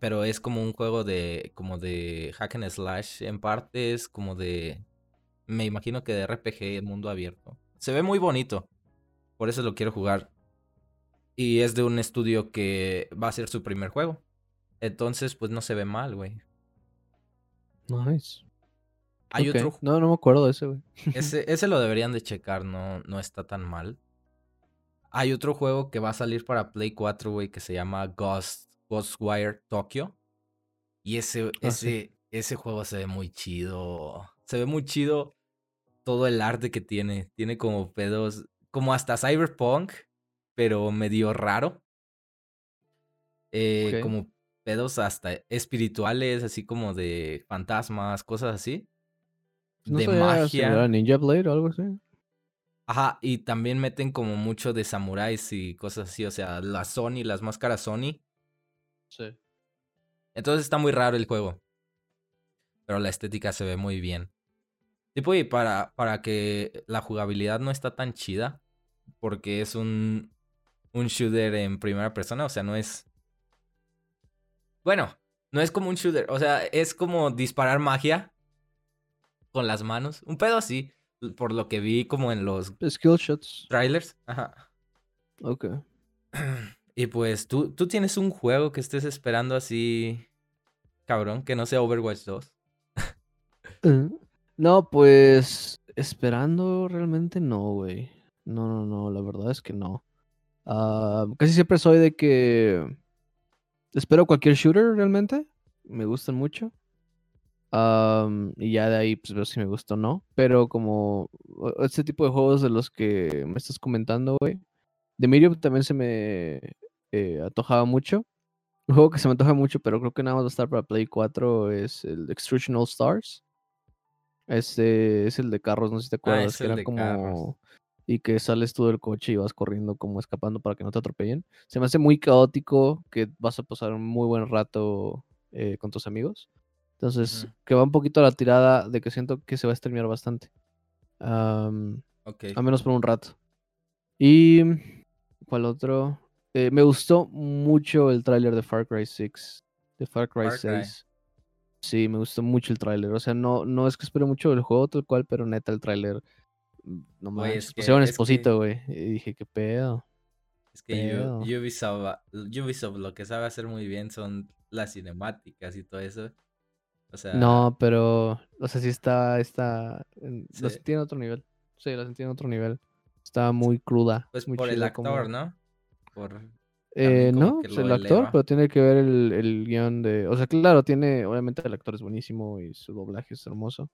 Pero es como un juego de, como de hack and slash en partes, como de, me imagino que de RPG, mundo abierto. Se ve muy bonito, por eso lo quiero jugar. Y es de un estudio que va a ser su primer juego. Entonces, pues no se ve mal, güey. Nice. Hay otro No, no me acuerdo de ese, güey. Ese, ese lo deberían de checar, no, no está tan mal. Hay otro juego que va a salir para Play 4, güey, que se llama Ghost, Ghostwire Tokyo. Y ese, Ah, sí. ese, ese juego se ve muy chido. Se ve muy chido todo el arte que tiene. Tiene como pedos, como hasta cyberpunk, pero medio raro. Eh. Como pedos hasta espirituales, así como de fantasmas, cosas así. ¿No de magia. Ninja Blade o algo así? Ajá, y también meten como mucho de samuráis y cosas así, o sea, las Sony, las máscaras Sony. Sí. Entonces está muy raro el juego. Pero la estética se ve muy bien. Tipo, y para, para que la jugabilidad no está tan chida, porque es un, un shooter en primera persona, o sea, no es... Bueno, no es como un shooter, o sea, es como disparar magia con las manos. Un pedo así, por lo que vi como en los Skill shots. trailers. Ajá. Ok. Y pues, ¿tú, tú tienes un juego que estés esperando así, cabrón, que no sea Overwatch 2. Eh, No, pues esperando realmente no, güey. No, no, no, la verdad es que no. Ah, casi siempre soy de que espero cualquier shooter realmente. Me gustan mucho. Y ya de ahí pues veo si me gusta o no. Pero como este tipo de juegos de los que me estás comentando, güey. The Medium también se me eh, antojaba mucho. Un juego que se me antoja mucho, pero creo que nada más va a estar para Play 4 es el Extrusion All Stars. Este es el de carros, no sé si te Ah, acuerdas, es que el era de carros. Y que sales tú del coche y vas corriendo como escapando para que no te atropellen. Se me hace muy caótico que vas a pasar un muy buen rato eh, con tus amigos. Entonces, que va un poquito a la tirada de que siento que se va a streamear bastante. Am, Ok. a menos por un rato. Y... ¿Cuál otro? Eh, me gustó mucho el tráiler de Far Cry 6. De Far Cry Far Cry. 6. Sí, me gustó mucho el tráiler. O sea, no, no es que espero mucho del juego tal cual, pero neta el tráiler. No Güey, manches. es Pusieron Esposito, que- güey. Y dije, qué pedo. Es que Pedo. Ubisoft, Ubisoft lo que sabe hacer muy bien son las cinemáticas y todo eso. O sea, No, pero. O sea, sí está. está Lo sentí en otro nivel. Sí, lo sentí en otro nivel. Está muy cruda. pues muy por el actor, como- ¿no? Por Eh, no, pues el actor, pero tiene que ver el, el guion de. O sea, claro, tiene. Obviamente el actor es buenísimo y su doblaje es hermoso.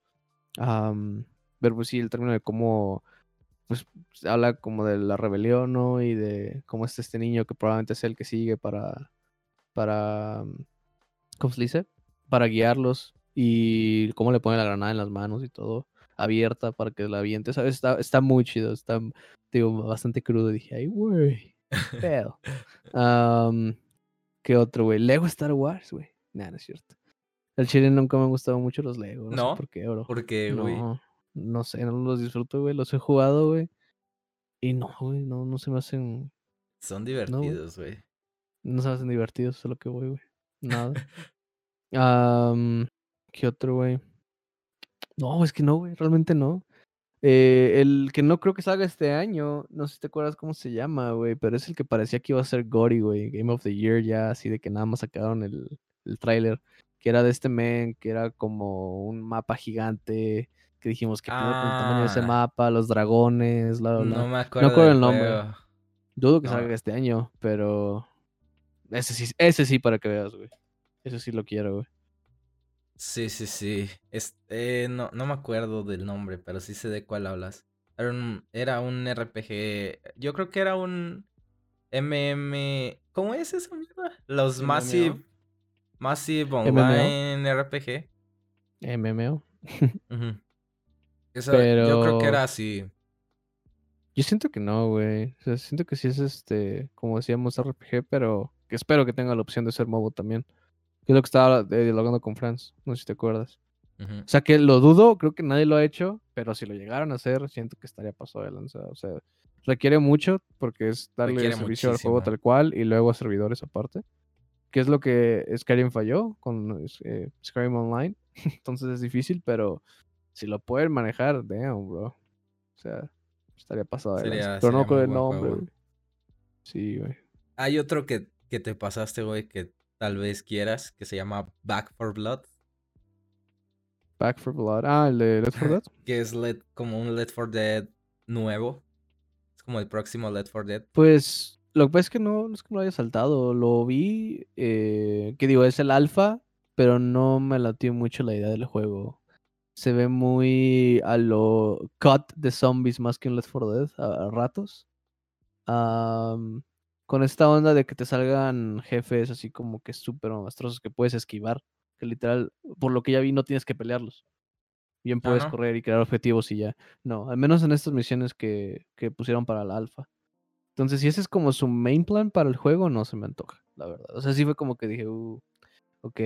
Am, pero pues sí, el término de cómo. Pues habla como de la rebelión, ¿no? Y de cómo está este niño que probablemente es el que sigue para. Para. mm, ¿Cómo se dice? Para guiarlos. Y cómo le pone la granada en las manos y todo. Abierta para que la aviente. ¿Sabes? Está, está muy chido. Está, digo, bastante crudo. Dije, ay, güey. Pedo. Am, ¿Qué otro, güey? Lego Star Wars, güey. Nah, no es cierto. El chile nunca me han gustado mucho los Lego. No, ¿No? sé por qué, bro. Porque, güey, No, no sé, no los disfruto, güey. Los he jugado, güey. Y no, güey, no, no se me hacen. son divertidos, güey. No se me hacen divertidos, eso es lo que voy, güey. Nada. Am, ¿Qué otro, güey? No, es que no, güey, realmente no. Eh, el que no creo que salga este año, no sé si te acuerdas cómo se llama, güey, pero es el que parecía que iba a ser Gory, güey, Game of the Year ya, así de que nada más sacaron el, el tráiler, que era de este men, que era como un mapa gigante, que dijimos que con el tamaño de ese Ah. mapa, los dragones, bla, bla, bla. No me acuerdo, el nombre. juego. Dudo que No. salga este año, pero ese sí, ese sí para que veas, güey. Ese sí lo quiero, güey. Sí, sí, sí. Es, eh, no, no me acuerdo del nombre, pero sí sé de cuál hablas. Era un, era un RPG. Yo creo que era un MM. ¿Cómo es esa mierda? Los MMO. Massive. Massive MMO. Online RPG. MMO. Yo creo que era así. Yo siento que no, güey. O sea, siento que sí es este, como decíamos, RPG, pero que espero que tenga la opción de ser MOBO también. Que es lo que estaba eh, dialogando con Franz, no sé si te acuerdas. O sea, que lo dudo, creo que nadie lo ha hecho, pero si lo llegaran a hacer, siento que estaría pasado de lanza. O sea, requiere mucho porque es darle Requiere servicio al juego tal cual y luego a servidores aparte. Que es lo que Skyrim falló con eh, Skyrim Online. Entonces es difícil, pero si lo pueden manejar, damn, bro. O sea, estaría pasado Sería-. Pero no con el nombre, güey. Sí, güey. Hay otro que, que te pasaste, güey, que tal vez quieras, que se llama Back for Blood. Back for Blood. Ah, el de Left 4 Dead. Que es Let- como un Let for Dead nuevo. Es como el próximo Let for Dead. Pues lo que pasa es que no, no es que me lo haya saltado. Lo vi, eh, que digo, es el alfa, pero no me latió mucho la idea del juego. Se ve muy a lo cut de zombies más que un Left 4 Dead a, a ratos. Am, con esta onda de que te salgan jefes así como que súper monstruosos que puedes esquivar. Que literal, por lo que ya vi, no tienes que pelearlos. Bien Ah, puedes correr y crear objetivos y ya. No, al menos en estas misiones que, que pusieron para la alfa. Entonces, si ese es como su main plan para el juego, no se me antoja, la verdad. O sea, sí fue como que dije, uh, ok,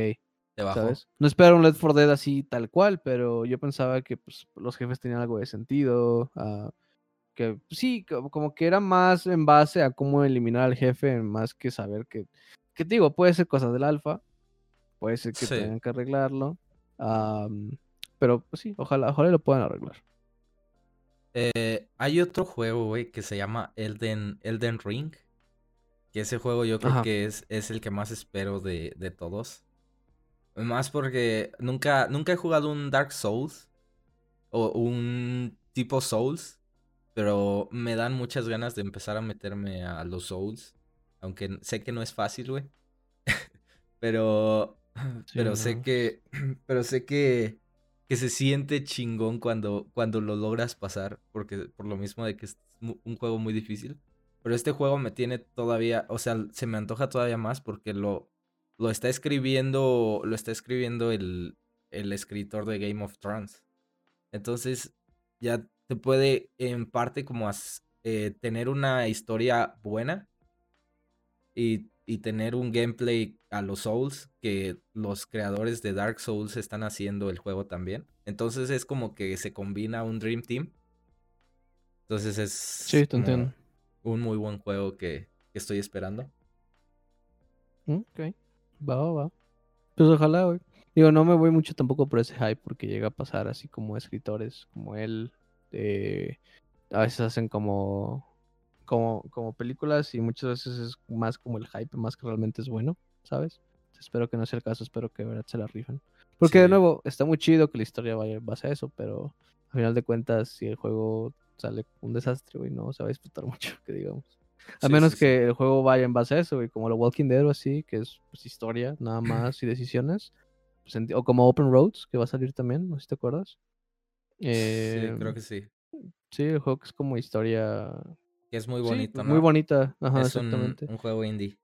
No espero un Left 4 Dead así tal cual, pero yo pensaba que pues, los jefes tenían algo de sentido. ah, que sí, como, que era más en base a cómo eliminar al jefe, más que saber que, que te digo, puede ser cosas del alfa, puede ser que Sí. tengan que arreglarlo. pero pues sí, ojalá, ojalá lo puedan arreglar. Eh, hay otro juego, güey, que se llama Elden, Elden Ring. Que ese juego yo creo Ajá. que es, es el que más espero de, de todos. Más porque nunca, nunca he jugado un Dark Souls o un tipo Souls, pero me dan muchas ganas de empezar a meterme a los Souls, aunque sé que no es fácil, güey. pero pero sé que pero sé que que se siente chingón cuando cuando lo logras pasar, porque por lo mismo de que es un juego muy difícil. Pero este juego me tiene todavía, o sea, se me antoja todavía más porque lo lo está escribiendo, lo está escribiendo el, el escritor de Game of Thrones. Entonces, ya te puede en parte como eh, tener una historia buena y, y, tener un gameplay a los Souls que los creadores de Dark Souls están haciendo el juego también. Entonces es como que se combina un Dream Team. Entonces es un muy buen juego que, que estoy esperando. Ok. Va, va, va. Pues ojalá, güey. Digo, no me voy mucho tampoco por ese hype porque llega a pasar así como escritores como él. a veces hacen como, como, como películas y muchas veces es más como el hype, más que realmente es bueno, ¿sabes? Espero que no sea el caso, espero que de verdad se la rifen. Porque de nuevo, está muy chido que la historia vaya en base a eso, pero al final de cuentas, si el juego sale un desastre, güey, no se va a disfrutar mucho, que digamos. A menos que el juego vaya en base a eso, güey, como lo Walking Dead o así, que es pues, historia nada más y decisiones. Pues, o como Open Roads, que va a salir también, no sé si te acuerdas. sí, creo em, que sí. Sí, el juego que es como historia. Que es muy bonito, ¿no? Muy bonita, ajá, es exactamente. Un, juego indie.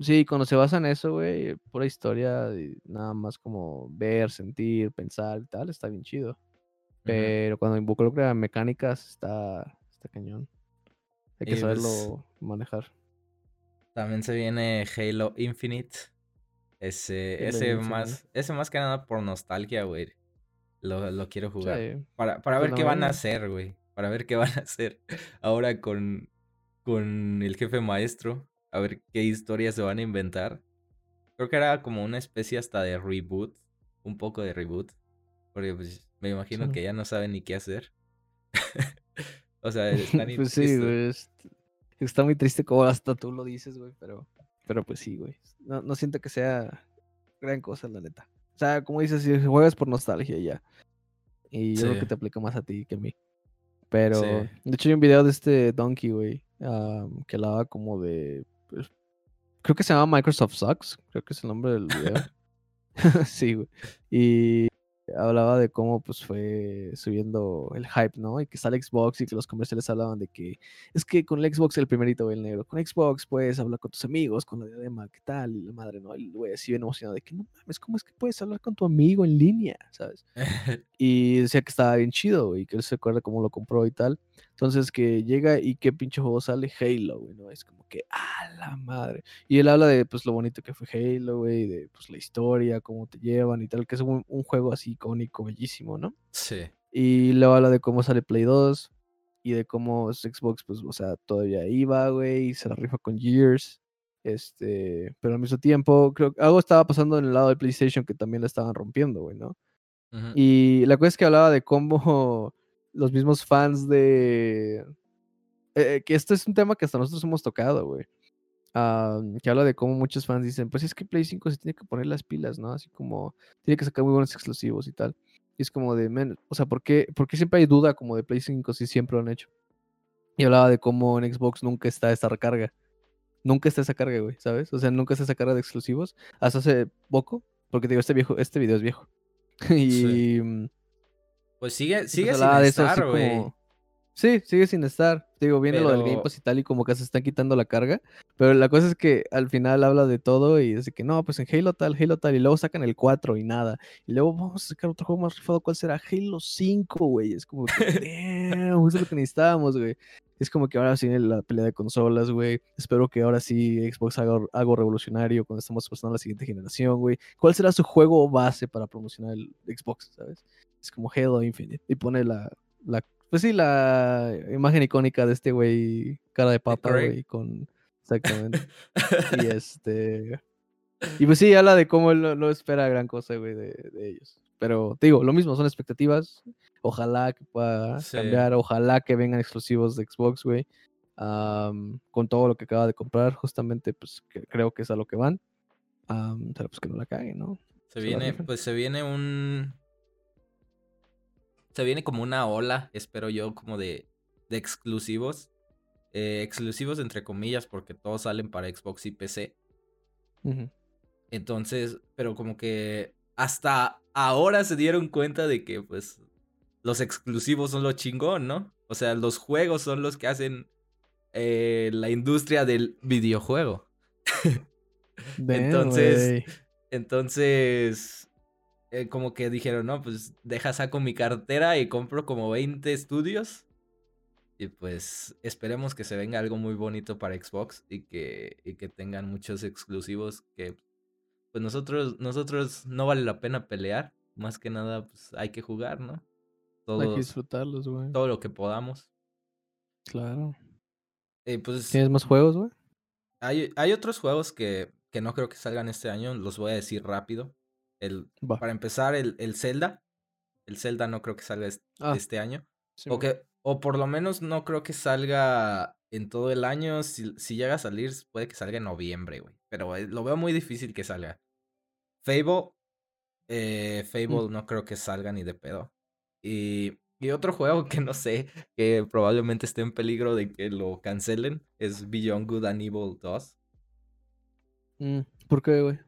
Sí, cuando se basa en eso, güey, pura historia, nada más como ver, sentir, pensar y tal, está bien chido. Pero cuando involucra mecánicas, está, está cañón. Hay que saberlo pues manejar. También se viene Halo Infinite. Ese, ese más, ese más que nada por nostalgia, güey. Lo, quiero jugar. Para, para ver qué van a hacer, güey. Para ver qué van a hacer ahora con, con el jefe maestro. A ver qué historias se van a inventar. Creo que era como una especie hasta de reboot. Un poco de reboot. Porque pues, me imagino que ya no saben ni qué hacer. O sea, está Pues sí, güey. Está muy triste como hasta tú lo dices, güey, pero, pero pues sí, güey. No, no siento que sea gran cosa, la neta. O sea, como dices, si juegas por nostalgia ya. Y yo creo que te aplica más a ti que a mí. Pero, de hecho, hay un video de este Donkey, güey, que hablaba como de. Pues, creo que se llama Microsoft Sucks, creo que es el nombre del video. sí, güey. Y hablaba de cómo pues fue subiendo el hype, ¿no? Y que está el Xbox y que los comerciales hablaban de que es que con el Xbox el primerito, el negro, con Xbox puedes hablar con tus amigos, con la diadema, ¿qué tal? Y la madre, ¿no? Y el güey así bien emocionado de que no mames, ¿cómo es que puedes hablar con tu amigo en línea? ¿Sabes? y decía que estaba bien chido y que él se acuerda cómo lo compró y tal. Entonces que llega y qué pinche juego sale Halo, güey, ¿no? Es como que, ¡ah, la madre! Y él habla de, pues, lo bonito que fue Halo, güey, de, pues, la historia, cómo te llevan y tal, que es un, juego así icónico, bellísimo, ¿no? Sí. Y luego habla de cómo sale Play 2 y de cómo Xbox, pues, o sea, todavía iba, güey, y se la rifa con Gears. Este, pero al mismo tiempo, creo que algo estaba pasando en el lado de PlayStation que también la estaban rompiendo, güey, ¿no? Y la cosa es que hablaba de cómo los mismos fans de... Eh, que esto es un tema que hasta nosotros hemos tocado, güey. que habla de cómo muchos fans dicen, pues es que Play 5 se tiene que poner las pilas, ¿no? Así como tiene que sacar muy buenos exclusivos y tal. Y es como de, men, o sea, ¿por qué, ¿por qué siempre hay duda como de Play 5 si siempre lo han hecho? Y hablaba de cómo en Xbox nunca está esta recarga. Nunca está esa carga, güey, ¿sabes? O sea, nunca está esa carga de exclusivos. Hasta hace poco, porque digo, este viejo, este video es viejo. y... Mm, pues sigue, sigue sin estar, güey. Sí, sigue sin estar. Digo, viene lo del Game Pass y tal, y como que se están quitando la carga. Pero la cosa es que al final habla de todo y dice que no, pues en Halo tal, Halo tal, y luego sacan el 4 y nada. Y luego vamos a sacar otro juego más rifado, ¿cuál será? Halo 5, güey. Es como que, damn, es lo que necesitábamos, güey. Es como que ahora sí la pelea de consolas, güey. Espero que ahora sí Xbox haga algo revolucionario cuando estamos pasando a la siguiente generación, güey. ¿Cuál será su juego base para promocionar el Xbox, sabes? Es como Halo Infinite. Y pone la, la pues sí, la imagen icónica de este güey, cara de papa, güey, con... Exactamente. y este... Y pues sí, habla de cómo él no, espera gran cosa, güey, de, ellos. Pero te digo, lo mismo, son expectativas. Ojalá que pueda cambiar, ojalá que vengan exclusivos de Xbox, güey. con todo lo que acaba de comprar, justamente, pues creo que es a lo que van. pero pues que no la caguen, ¿no? Se viene, pues se viene un. Se viene como una ola, espero yo, como de, de exclusivos. Eh, exclusivos entre comillas, porque todos salen para Xbox y PC. Entonces, pero como que hasta ahora se dieron cuenta de que, pues, los exclusivos son lo chingón, ¿no? O sea, los juegos son los que hacen eh, la industria del videojuego. entonces, entonces, eh, como que dijeron, no, pues deja saco mi cartera y compro como 20 estudios. Y pues esperemos que se venga algo muy bonito para Xbox y que, y que tengan muchos exclusivos que pues nosotros, nosotros no vale la pena pelear. Más que nada, pues hay que jugar, ¿no? hay que disfrutarlos, güey. Todo lo que podamos. Claro. Eh, pues, ¿Tienes más juegos, güey? Hay, hay otros juegos que, que no creo que salgan este año. Los voy a decir rápido. El, para empezar, el, el Zelda. El Zelda no creo que salga ah. este, año. o, que, o por lo menos no creo que salga en todo el año. Si, si llega a salir, puede que salga en noviembre, güey. Pero eh, lo veo muy difícil que salga. Fable. Eh, mm. Fable no creo que salga ni de pedo. Y, y, otro juego que no sé, que probablemente esté en peligro de que lo cancelen, es Beyond Good and Evil 2. Mm, ¿Por qué, güey?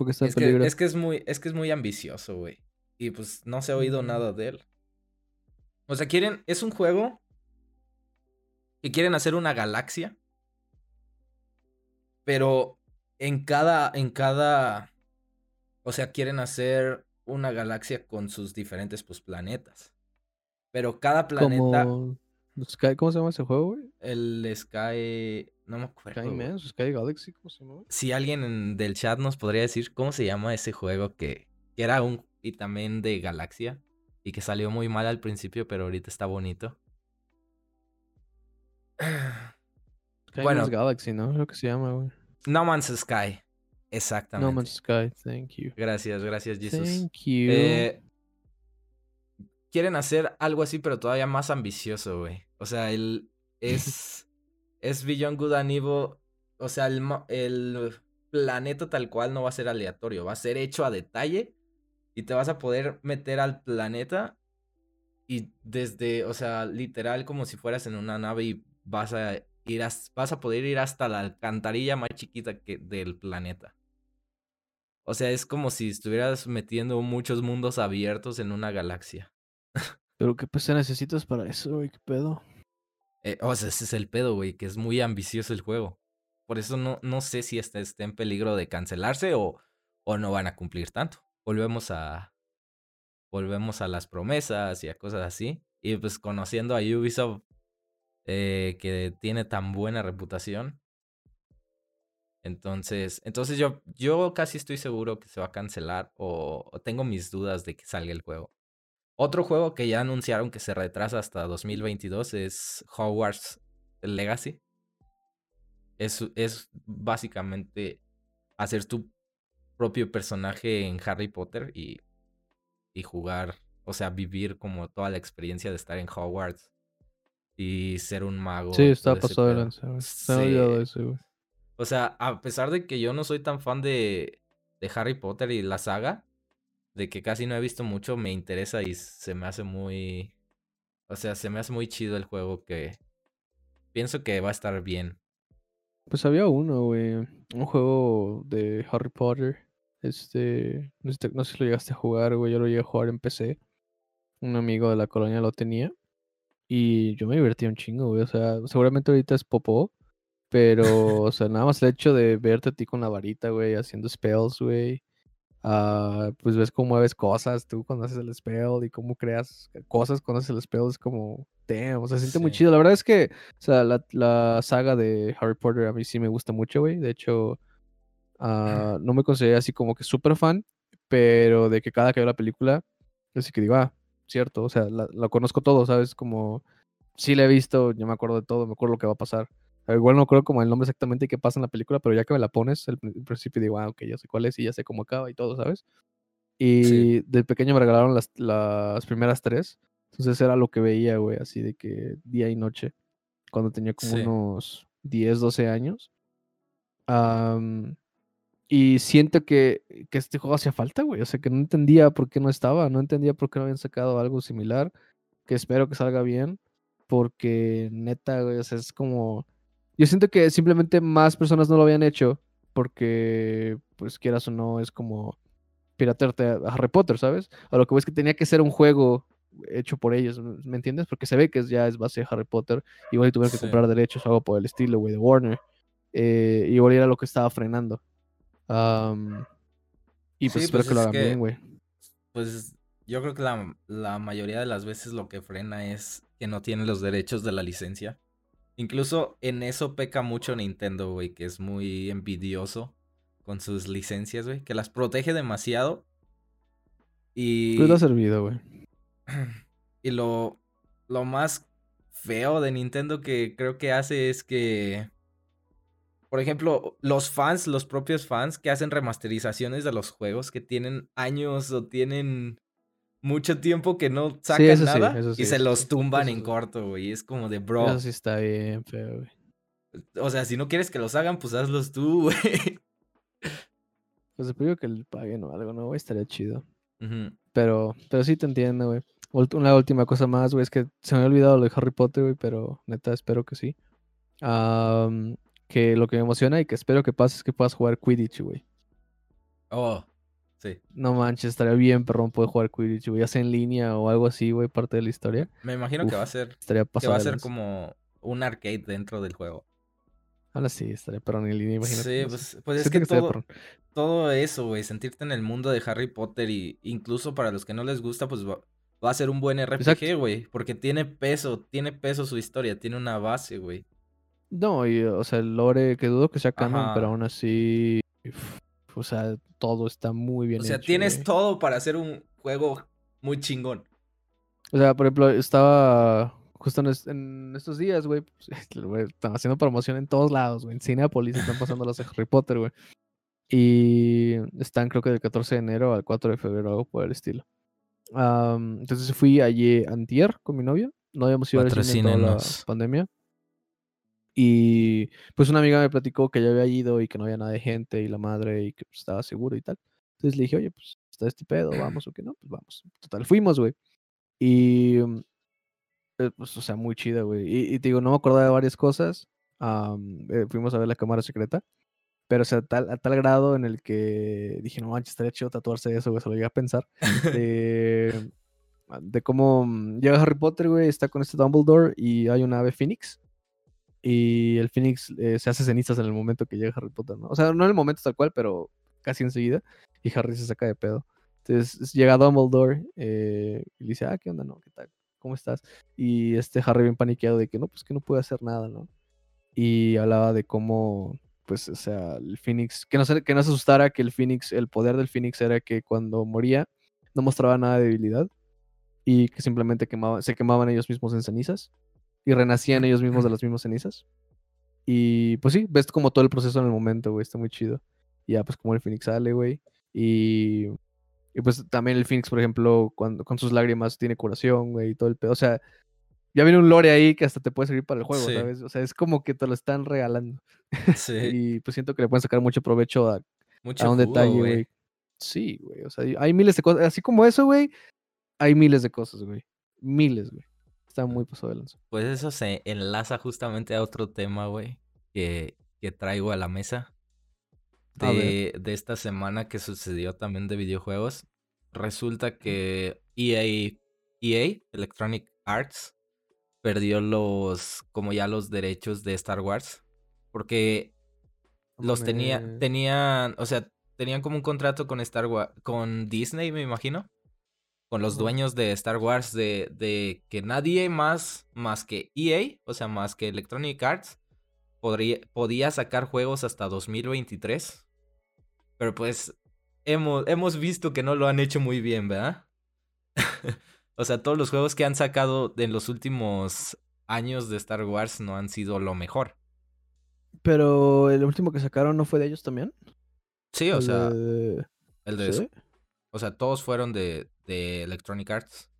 Porque está en peligro. es que es muy, es que es muy ambicioso, güey. Y pues no se ha oído nada de él. O sea, quieren. Es un juego que quieren hacer una galaxia. Pero en cada. En cada. O sea, quieren hacer una galaxia con sus diferentes pues, planetas. Pero cada planeta. ¿Cómo se llama ese juego, güey? El Sky. No me acuerdo. Sky Man, Sky Galaxy, ¿cómo se llama? Si alguien del chat nos podría decir cómo se llama ese juego que, que era un. Y también de galaxia. Y que salió muy mal al principio, pero ahorita está bonito. Sky bueno, Galaxy, ¿no? Lo que se llama, güey. No Man's Sky. Exactamente. No Man's Sky, thank you. Gracias, gracias, Jesus. Thank you. Eh, quieren hacer algo así, pero todavía más ambicioso, güey. O sea, el. Es. Es Beyond Good and. O sea, el, el planeta tal cual no va a ser aleatorio. Va a ser hecho a detalle. Y te vas a poder meter al planeta. Y desde. O sea, literal, como si fueras en una nave y vas a ir vas a poder ir hasta la alcantarilla más chiquita que del planeta. O sea, es como si estuvieras metiendo muchos mundos abiertos en una galaxia. Pero qué PC necesitas para eso, qué pedo. Eh, o sea, ese es el pedo, güey, que es muy ambicioso el juego. Por eso no, no sé si esté en peligro de cancelarse o, o no van a cumplir tanto. Volvemos a. Volvemos a las promesas y a cosas así. Y pues conociendo a Ubisoft, eh, que tiene tan buena reputación. Entonces, entonces yo, yo casi estoy seguro que se va a cancelar o, tengo mis dudas de que salga el juego. Otro juego que ya anunciaron que se retrasa hasta 2022 es Hogwarts Legacy. Es, es básicamente hacer tu propio personaje en Harry Potter y, y jugar, o sea, vivir como toda la experiencia de estar en Hogwarts y ser un mago. Sí, está pasado de lanza, Se olvidado eso, güey. O sea, a pesar de que yo no soy tan fan de, de Harry Potter y la saga, de que casi no he visto mucho, me interesa y se me hace muy. O sea, se me hace muy chido el juego que pienso que va a estar bien. Pues había uno, güey. Un juego de Harry Potter. Este. No sé, no sé si lo llegaste a jugar, güey. Yo lo llegué a jugar en PC. Un amigo de la colonia lo tenía. Y yo me divertí un chingo, güey. O sea, seguramente ahorita es popó. Pero, o sea, nada más el hecho de verte a ti con la varita, güey, haciendo spells, güey. Uh, pues ves cómo mueves cosas tú cuando haces el spell y cómo creas cosas cuando haces el spell. Es como, damn, o sea, se siente muy chido. La verdad es que, o sea, la, la, saga de Harry Potter a mí sí me gusta mucho, güey. De hecho, uh, no me considero así como que súper fan, pero de que cada que veo la película, así que digo, ah, cierto, o sea, la, conozco todo, ¿sabes? Como, sí la he visto, yo me acuerdo de todo, me acuerdo lo que va a pasar. Igual no creo como el nombre exactamente y qué pasa en la película, pero ya que me la pones, al principio digo, ah, ok, ya sé cuál es y ya sé cómo acaba y todo, ¿sabes? Y de pequeño me regalaron las, las primeras tres. Entonces era lo que veía, güey, así de que día y noche. Cuando tenía como unos 10, 12 años. Y siento que, que este juego hacía falta, güey. O sea, que no entendía por qué no estaba, no entendía por qué no habían sacado algo similar, que espero que salga bien, porque neta, güey, o sea, es como... Yo siento que simplemente más personas no lo habían hecho, porque, pues quieras o no, es como piratearte a Harry Potter, ¿sabes? A lo que ves que tenía que ser un juego hecho por ellos, ¿me entiendes? Porque se ve que ya es base de Harry Potter, igual tuvieron que Sí. comprar derechos o algo por el estilo, güey, de Warner. Eh, igual era lo que estaba frenando. Y pues Sí, espero pues que lo hagan que- bien, güey. Pues yo creo que la, la mayoría de las veces lo que frena es que no tiene los derechos de la licencia. Incluso en eso peca mucho Nintendo, güey, que es muy envidioso con sus licencias, güey, que las protege demasiado. Y, Pues lo ha servido, güey. y lo, lo más feo de Nintendo que creo que hace es que, por ejemplo, los fans, los propios fans que hacen remasterizaciones de los juegos que tienen años o tienen mucho tiempo que no sacan sí, nada sí, y se los tumban en corto, güey. Es como de, bro, Eso sí está bien feo, güey. o sea, si no quieres que los hagan, pues hazlos tú, güey. Pues espero que le paguen o algo, ¿no? güey? Estaría chido. Pero, pero sí te entiendo, güey. Una última cosa más, güey, es que se me había olvidado lo de Harry Potter, güey, pero neta, espero que sí. Que lo que me emociona y que espero que pase es que puedas jugar Quidditch, güey. Oh, sí. No manches, estaría bien, perrón, poder jugar Quidditch, güey, ya sea en línea o algo así, güey, parte de la historia. Me imagino que va a ser, Estaría que va a ser como un arcade dentro del juego. Ahora sí, estaría perrón en línea, imagínate. Sí, pues, pues es que todo, todo eso, güey, sentirte en el mundo de Harry Potter y incluso para los que no les gusta, pues va, va a ser un buen. RPG, güey, porque tiene peso, tiene peso su historia, tiene una base, güey. No, y, o sea, el lore, que dudo que sea canon, pero aún así, uf, o sea, todo está muy bien O sea, hecho, tienes güey. todo para hacer un juego muy chingón. O sea, por ejemplo, estaba justo en, es- en estos días, güey, pues, güey, están haciendo promoción en todos lados, güey. En Cinepolis están pasando las de Harry Potter, güey. Y están creo que del 14 de enero al 4 de febrero, algo por el estilo. Entonces fui allí antier con mi novia. No habíamos ido al cine en toda la pandemia. Y pues una amiga me platicó que ya había ido y que no había nada de gente y la madre y que pues, estaba seguro y tal. Entonces le dije, oye, pues está este pedo, vamos o qué no, pues vamos. Total, fuimos, güey. Y mm, eh, pues, o sea, muy chida, güey. Y, y te digo, no me acordaba de varias cosas. am, eh, fuimos a ver la cámara secreta. Pero, o sea, tal, a tal grado en el que dije, no manches, estaría chido tatuarse eso, güey. Se lo llegué a pensar. De, de cómo mm, llega Harry Potter, güey, está con este Dumbledore y hay una ave Phoenix. Y el Phoenix eh, se hace cenizas en el momento que llega Harry Potter, ¿no? O sea, no en el momento tal cual, pero casi enseguida. Y Harry se saca de pedo. Entonces llega Dumbledore eh, y dice, ah, ¿qué onda, no? ¿Qué tal? ¿Cómo estás? Y este Harry bien paniqueado de que no, pues que no puede hacer nada, ¿no? Y hablaba de cómo, pues, o sea, el Phoenix, que no se, que no se asustara que el Phoenix, el poder del Phoenix era que cuando moría no mostraba nada de debilidad y que simplemente se quemaban ellos mismos en cenizas y renacían ellos mismos de las mismas cenizas. Y pues sí, ves como todo el proceso en el momento, güey, está muy chido. Y ya, pues como el Phoenix sale, güey. Y, y pues también el Phoenix, por ejemplo, cuando con sus lágrimas tiene curación, güey, y todo el pedo. O sea, ya viene un lore ahí que hasta te puede servir para el juego, Sí. ¿sabes? O sea, es como que te lo están regalando. Sí, Y pues siento que le pueden sacar mucho provecho a, mucho a un jugo, detalle, güey. Sí, güey. O sea, hay miles de cosas. Así como eso, güey, hay miles de cosas, güey. Miles, güey. Está muy pasado de lanza. Pues eso se enlaza justamente a otro tema, güey, que, que traigo a la mesa. De, de esta semana que sucedió también de videojuegos. Resulta que EA, EA, Electronic Arts, perdió los, como ya los derechos de Star Wars. Porque los tenía, tenían, o sea, tenían como un contrato con Star Wars, con Disney, me imagino. Con los dueños de Star Wars de, de que nadie más, más que EA, o sea, más que Electronic Arts, podría, podía sacar juegos hasta 2023. Pero pues hemos, hemos visto que no lo han hecho muy bien, ¿verdad? o sea, todos los juegos que han sacado en los últimos años de Star Wars no han sido lo mejor. Pero el último que sacaron no fue de ellos también. Sí, o El sea, de- el de ¿Sí? O sea, todos fueron de, de Electronic Arts.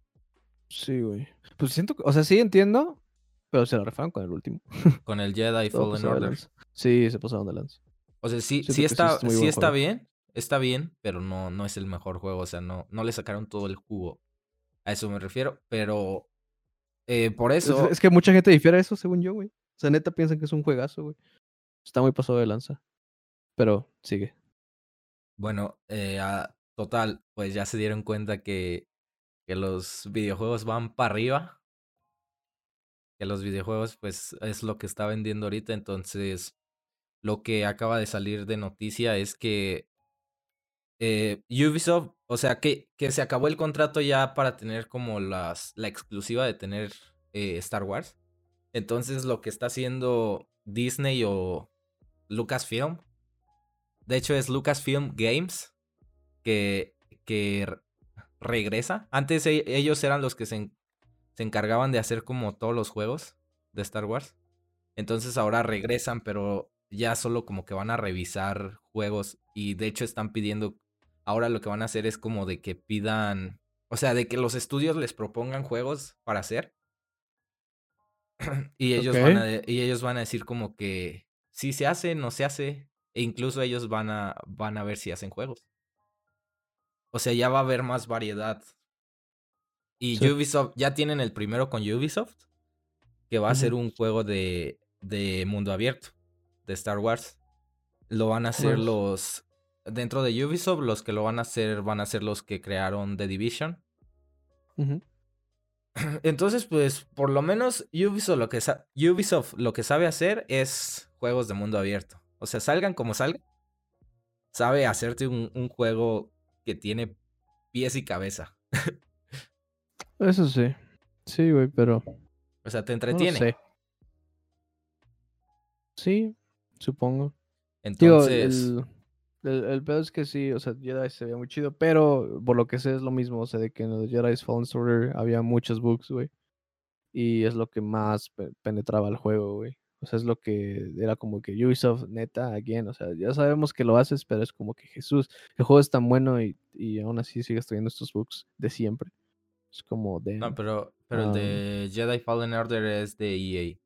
Sí, güey. Pues siento que, o sea, sí entiendo, pero se la refaron con el último. Con el Jedi Fallen Order. Sí, se pasaron de lanza. O sea, sí, Siento sí está, es sí está juego. bien, está bien, pero no, no es el mejor juego. O sea, no, no le sacaron todo el jugo. A eso me refiero. Pero eh, por Es, eso, es que mucha gente difiere eso, según yo, güey. O sea, neta piensan que es un juegazo, güey. Está muy pasado de lanza. Pero sigue. bueno, eh, ah, total, pues ya se dieron cuenta que, que los videojuegos van para arriba. Que los videojuegos, pues, es lo que está vendiendo ahorita. Entonces, lo que acaba de salir de noticia es que eh, Ubisoft, o sea, que, que se acabó el contrato ya para tener como las, la exclusiva de tener eh, Star Wars. Entonces lo que está haciendo Disney o Lucasfilm, de hecho es Lucasfilm Games, que, regresa. Antes e- ellos eran los que se, en- se encargaban de hacer como todos los juegos de Star Wars. Entonces ahora regresan, pero ya solo como que van a revisar juegos y de hecho están pidiendo, ahora lo que van a hacer es como de que pidan, o sea, de que los estudios les propongan juegos para hacer y ellos van a y ellos van a decir como que si se hace, no se hace e incluso ellos van a van a ver si hacen juegos. O sea, ya va a haber más variedad. Y Sí. Ubisoft ya tienen el primero con Ubisoft que va a ser un juego de de mundo abierto de Star Wars. Lo van a hacer los dentro de Ubisoft, los que lo van a hacer van a ser los que crearon The Division. Entonces, pues, por lo menos Ubisoft lo que, Ubisoft lo que sabe hacer es juegos de mundo abierto. O sea, salgan como salgan, sabe hacerte un, un juego que tiene pies y cabeza. Eso sí. Sí, güey, pero O sea, te no entretiene. sé. Sí, supongo. Digo, Entonces, el, el, el pedo es que sí, o sea, Jedi se veía muy chido, pero por lo que sé es lo mismo, o sea, de que en los Jedi Fallen Order había muchos bugs, güey. Y es lo que más pe- penetraba el juego, güey. O sea, es lo que era como que Ubisoft, neta, again, o sea, ya sabemos que lo haces, pero es como que Jesús, el juego es tan bueno y, y aún así sigues trayendo estos bugs de siempre. Es como de... no, pero, pero el de Jedi Fallen Order es de EA.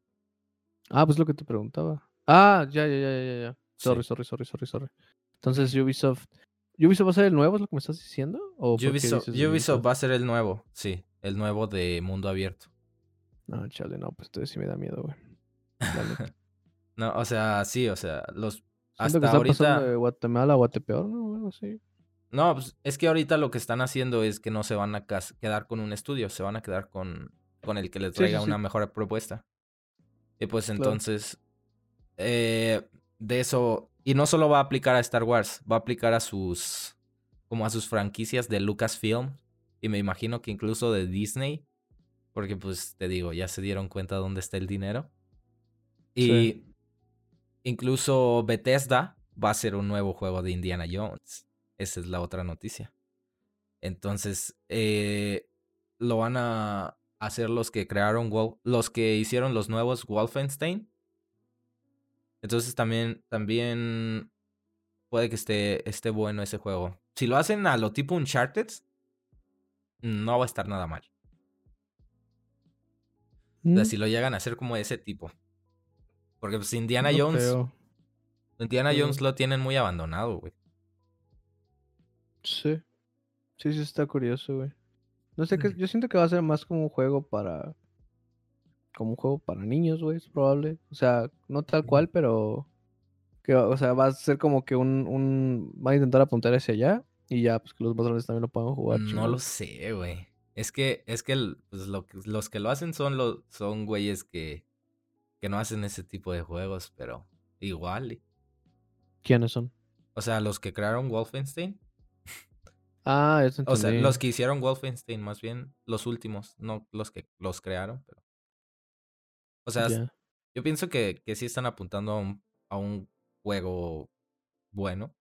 Ah, pues lo que te preguntaba. Ah, ya, ya, ya, ya, ya. Sorry, Sí. sorry, sorry, sorry, sorry. Entonces Ubisoft... ¿Ubisoft va a ser el nuevo, es lo que me estás diciendo? ¿O Ubisoft, de Ubisoft va a ser el nuevo, sí, el nuevo de mundo abierto. No, chale, no, pues entonces sí me da miedo, güey. No, o sea, sí, o sea, los Siento hasta que está pasando ahorita de Guatemala a Guatepeor, ¿no? O algo así. No, pues es que ahorita lo que están haciendo es que no se van a quedar con un estudio, se van a quedar con, con el que les Sí, sí, traiga sí. una mejor propuesta. Y pues Claro. entonces, eh, de eso, y no solo va a aplicar a Star Wars, va a aplicar a sus, como a sus franquicias de Lucasfilm, y me imagino que incluso de Disney, porque pues te digo, ya se dieron cuenta dónde está el dinero. Y Sí. incluso Bethesda va a hacer un nuevo juego de Indiana Jones. Esa es la otra noticia. Entonces, eh, lo van a hacer los que crearon, los que hicieron los nuevos Wolfenstein. Entonces también, también puede que esté, esté bueno ese juego. Si lo hacen a lo tipo Uncharted, no va a estar nada mal. O sea, Mm, si lo llegan a hacer como ese tipo. Porque pues Indiana no Jones, creo. Indiana Jones lo tienen muy abandonado, güey. Sí. Sí, sí está curioso, güey. No sé, Mm. qué yo siento que va a ser más como un juego para... Como un juego para niños, güey, es probable. O sea, no tal cual, pero... Que, o sea, va a ser como que un, un... Va a intentar apuntar hacia allá. Y ya, pues que los más grandes también lo puedan jugar. No lo sé, güey. Es que, es que pues, lo que- los que lo hacen son los, son güeyes que, que no hacen ese tipo de juegos, pero igual. ¿Quiénes son? O sea, los que crearon Wolfenstein. Ah, eso O sea, entendí. los que hicieron Wolfenstein, más bien, los últimos, no los que los crearon, pero. O sea, yo pienso que, que sí están apuntando a un, a un juego bueno.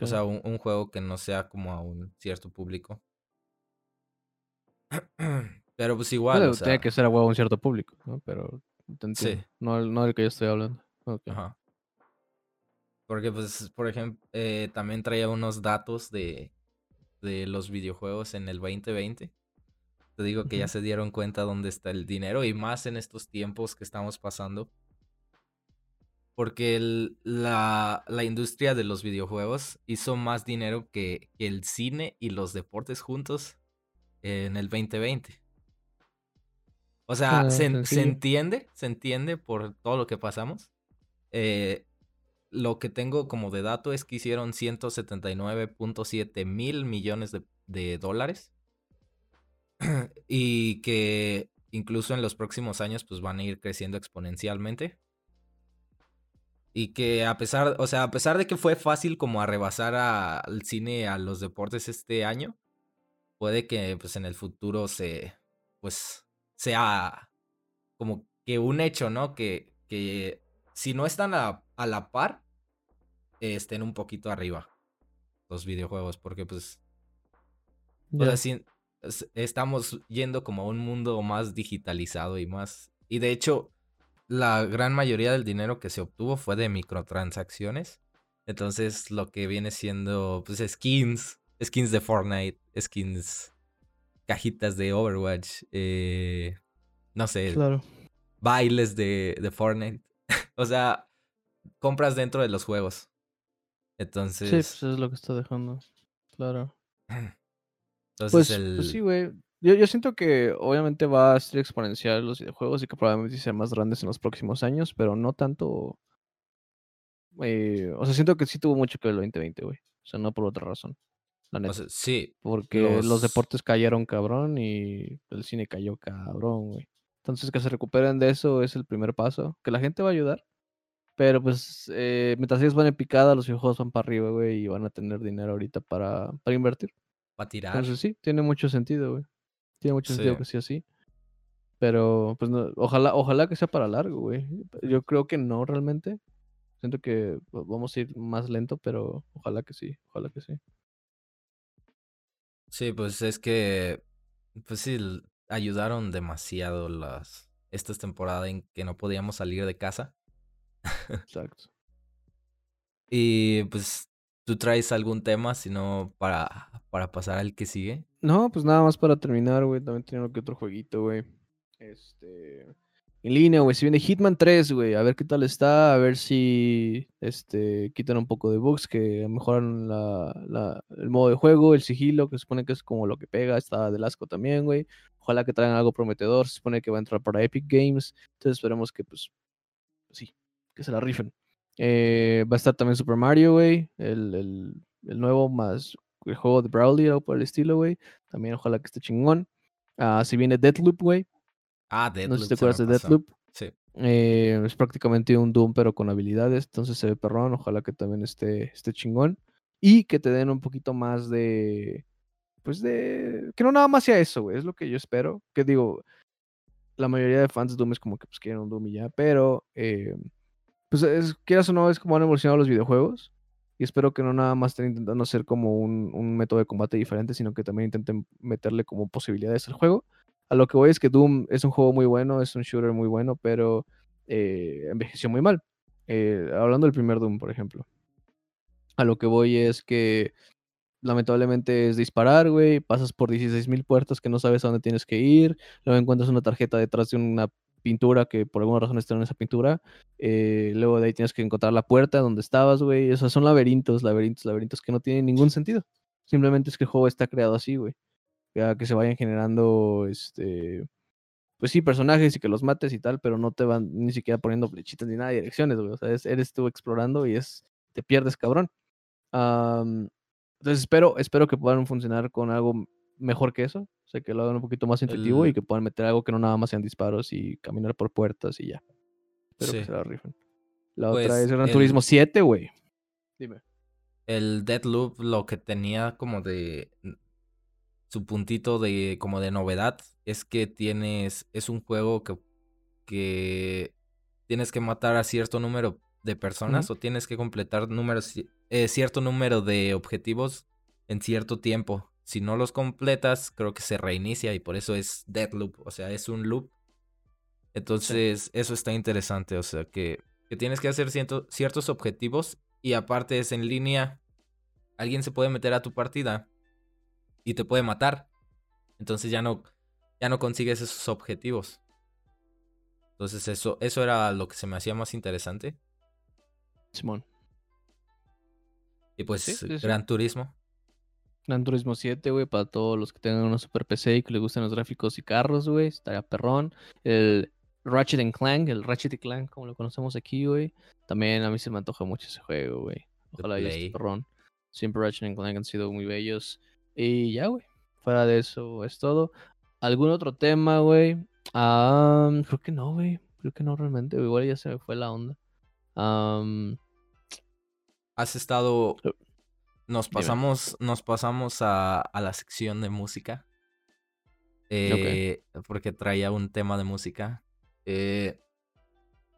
O sea, un, un juego que no sea como a un cierto público. Pero pues igual, o sea. tiene que ser a huevo un cierto público, ¿no? Pero. Sí. No, no del que yo estoy hablando. Ajá. Porque, pues, por ejemplo, eh, también traía unos datos de, de los videojuegos en el 2020. Te digo que ya se dieron cuenta dónde está el dinero y más en estos tiempos que estamos pasando. porque la, la, industria de los videojuegos hizo más dinero que, el cine y los deportes juntos en el 2020. O sea, ah, se, entiende, se entiende por todo lo que pasamos. Eh, lo que tengo como de dato es que hicieron 179.7 mil millones de, de dólares. y que incluso en los próximos años pues van a ir creciendo exponencialmente. Y que a pesar, o sea, a pesar de que fue fácil como arrebasar al cine a los deportes este año, puede que pues en el futuro se, pues, sea como que un hecho, ¿no? Que, que si no están a, la par, estén un poquito arriba los videojuegos, porque pues, estamos yendo como a un mundo más digitalizado y más, y de hecho, la gran mayoría del dinero que se obtuvo fue de microtransacciones. Entonces, lo que viene siendo, pues, skins, skins de Fortnite, skins, cajitas de Overwatch, eh, no sé, bailes de, de Fortnite. o sea, compras dentro de los juegos. Entonces. Sí, pues es lo que está dejando. Claro. Entonces, pues, el... pues sí, güey. Yo, yo siento que obviamente va a ser exponencial los videojuegos y que probablemente sean más grandes en los próximos años, pero no tanto. Eh, o sea, siento que sí tuvo mucho que ver el 2020, güey. O sea, no por otra razón. La neta. sí. Porque los... deportes cayeron cabrón y el cine cayó cabrón, güey. Entonces, que se recuperen de eso es el primer paso. Que la gente va a ayudar. Pero pues, eh, mientras ellos van en picada, los videojuegos van para arriba, güey, y van a tener dinero ahorita para, para invertir. Para tirar. Entonces sí, tiene mucho sentido, güey. Tiene mucho sentido que sea así. Pero, pues, no, ojalá, ojalá que sea para largo, güey. Yo creo que no realmente. Siento que vamos a ir más lento, pero ojalá que sí, ojalá que sí. Sí, pues es que, pues sí, ayudaron demasiado las estas temporadas en que no podíamos salir de casa. Exacto. y pues, ¿tú traes algún tema, sino para, para pasar al que sigue? No, pues nada más para terminar, güey. También tenía que otro jueguito, güey. Este. En línea, güey. Si viene Hitman 3, güey. A ver qué tal está. A ver si. Este. Quitan un poco de bugs. Que mejoran la, el modo de juego. El sigilo. Que se supone que es como lo que pega. Está del asco también, güey. Ojalá que traigan algo prometedor. Se supone que va a entrar para Epic Games. Entonces esperemos que, pues. Sí. Que se la rifen. Eh, va a estar también Super Mario, güey. El, el, el nuevo más el juego de Brawley o por el estilo, güey. También ojalá que esté chingón. Ah, si viene Deathloop, güey. Ah, Deathloop. No sé si te acuerdas de Deathloop. Sí. Eh, es prácticamente un Doom, pero con habilidades. Entonces se ve perrón. Ojalá que también esté, esté chingón. Y que te den un poquito más de. Pues de. Que no nada más sea eso, güey. Es lo que yo espero. Que digo. La mayoría de fans de Doom es como que pues quieren un Doom y ya. Pero. Eh, pues es, quieras o no, es como han evolucionado los videojuegos. Y espero que no nada más estén intentando hacer como un, método de combate diferente, sino que también intenten meterle como posibilidades al juego. A lo que voy es que Doom es un juego muy bueno, es un shooter muy bueno, pero eh, envejeció muy mal. Eh, hablando del primer Doom, por ejemplo. A lo que voy es que lamentablemente es disparar, güey, pasas por 16.000 puertas que no sabes a dónde tienes que ir, luego encuentras una tarjeta detrás de una pintura que por alguna razón está en esa pintura. Eh, luego de ahí tienes que encontrar la puerta donde estabas, güey. Esos son laberintos, laberintos, laberintos que no tienen ningún sentido. Simplemente es que el juego está creado así, güey. Que se vayan generando, este, pues sí, personajes y que los mates y tal, pero no te van ni siquiera poniendo flechitas ni nada de direcciones, güey. O sea, eres tú explorando y es, te pierdes, cabrón. entonces espero, espero que puedan funcionar con algo mejor que eso. O sea, que lo hagan un poquito más intuitivo y que puedan meter algo que no nada más sean disparos y caminar por puertas y ya. Espero que se la rifen. La otra pues es Gran Turismo 7, güey. Dime. El Deadloop lo que tenía como de su puntito de como de novedad es que tienes es un juego que que tienes que matar a cierto número de personas o tienes que completar números eh, cierto número de objetivos en cierto tiempo. Si no los completas, creo que se reinicia y por eso es dead loop, o sea, es un loop. Entonces, eso está interesante, o sea, que, tienes que hacer ciertos objetivos y aparte es en línea, alguien se puede meter a tu partida y te puede matar. Entonces ya no, ya no consigues esos objetivos. Entonces eso, eso era lo que se me hacía más interesante. Simón. Y pues Sí, sí, sí. Gran Turismo. Gran Turismo 7, güey, para todos los que tengan una Super PC y que les gusten los gráficos y carros, güey. Estaría perrón. El Ratchet and Clank, el Ratchet y Clank, como lo conocemos aquí, güey. También a mí se me antoja mucho ese juego, güey. Ojalá y esté perrón. Siempre Ratchet and Clank han sido muy bellos. Y ya, güey. Fuera de eso es todo. ¿Algún otro tema, güey? Ah, creo que no, güey. Creo que no realmente. Igual ya se me fue la onda. Has estado. Nos Dime. pasamos, nos pasamos a, a la sección de música. Eh, Porque traía un tema de música. Eh,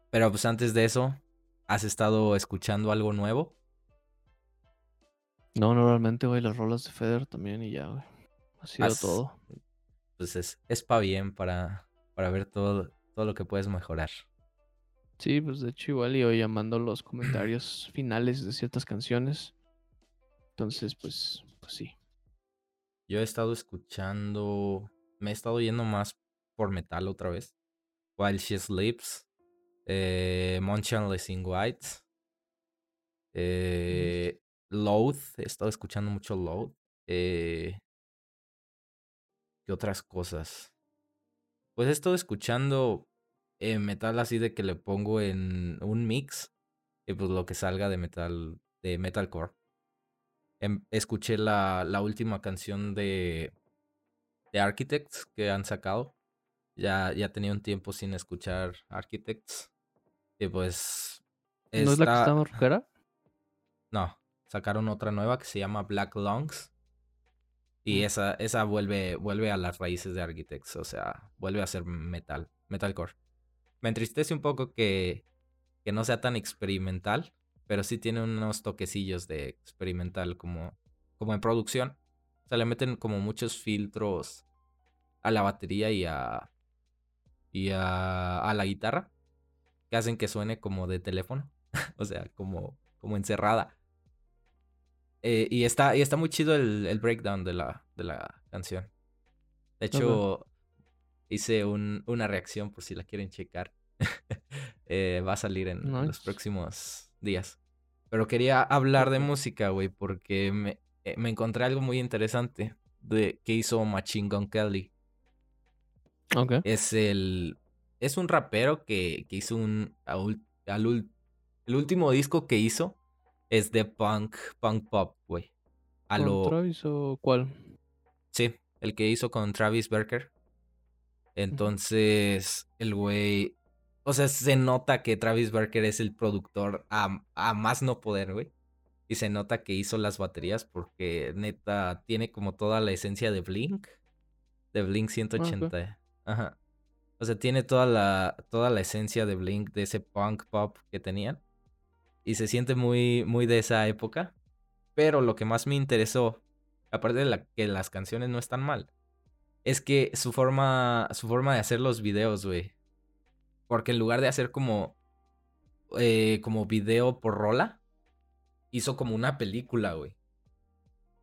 pero pues antes de eso, ¿has estado escuchando algo nuevo? No, no realmente, güey. Las rolas de Feder también y ya, güey. Ha sido Has- todo. Pues es, es pa' bien para, para ver todo, todo lo que puedes mejorar. Sí, pues de hecho igual y hoy llamando los comentarios finales de ciertas canciones. Entonces, pues, pues sí. Yo he estado escuchando. Me he estado yendo más por metal otra vez. While She Sleeps. Eh, Motionless in White. Eh, Load. He estado escuchando mucho Load. Eh, ¿Qué otras cosas? Pues he estado escuchando eh, metal así de que le pongo en un mix. Y pues lo que salga de metal. De metalcore. Em- escuché la, la última canción de, de Architects que han sacado. Ya, ya tenía un tiempo sin escuchar Architects. Y pues. ¿No es la que está rojera? No, sacaron otra nueva que se llama Black Lungs. Y Mm. esa, esa vuelve, vuelve a las raíces de Architects. O sea, vuelve a ser metal, metalcore. Me entristece un poco que, que no sea tan experimental. Pero sí tiene unos toquecillos de experimental como, como en producción. O sea, le meten como muchos filtros a la batería y a. y a, a la guitarra. Que hacen que suene como de teléfono. o sea, como, como encerrada. Eh, y, está, y está muy chido el, el breakdown de la, de la canción. De hecho, hice un- una reacción por si la quieren checar. Eh, va a salir en los próximos días. Pero quería hablar de música, güey, porque me, eh, me encontré algo muy interesante de que hizo Machine Gun Kelly. Ok. Es el. Es un rapero que, que hizo un. al el último disco que hizo es de punk, punk pop, güey. A ¿Con lo. Travis o cuál? Sí, el que hizo con Travis Barker. Entonces, el güey. O sea, se nota que Travis Barker es el productor a, a más no poder, güey. Y se nota que hizo las baterías porque neta tiene como toda la esencia de Blink. De Blink 180. Ajá. O sea, tiene toda la, toda la esencia de Blink, de ese punk pop que tenían. Y se siente muy, muy de esa época. Pero lo que más me interesó, aparte de la, que las canciones no están mal, es que su forma, su forma de hacer los videos, güey. Porque en lugar de hacer como, eh, como video por rola, hizo como una película, güey.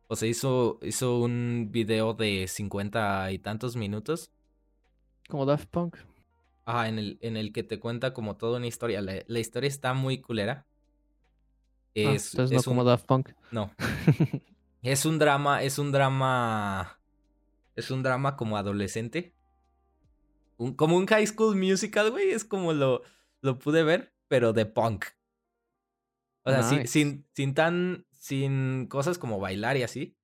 O sea, hizo, hizo un video de 50 y tantos minutos Como Daft Punk. Ajá, en el, en el que te cuenta como toda una historia. La, la historia está muy culera. Ah, Es, entonces no es como un, Daft Punk. no, es un drama, es un drama, es un drama como adolescente. Un- como un high school musical, güey, es como lo, lo pude ver, pero de punk. O sea, sin, Nice. sin, sin tan, sin cosas como bailar y así.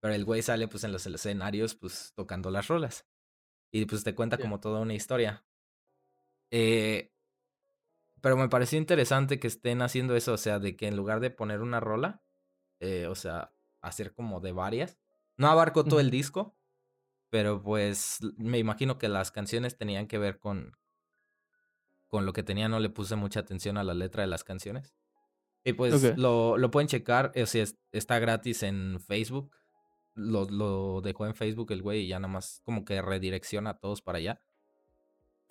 Pero el güey sale pues en los escenarios pues tocando las rolas. Y pues te cuenta como toda una historia. Eh, pero me pareció interesante que estén haciendo eso, o sea, de que en lugar de poner una rola, eh, o sea, hacer como de varias. No abarcó todo el disco, pero pues me imagino que las canciones tenían que ver con, con lo que tenía, no le puse mucha atención a la letra de las canciones. Y pues lo, lo pueden checar, o sea, es- está gratis en Facebook. Lo, lo dejó en Facebook el güey y ya nada más como que redirecciona a todos para allá.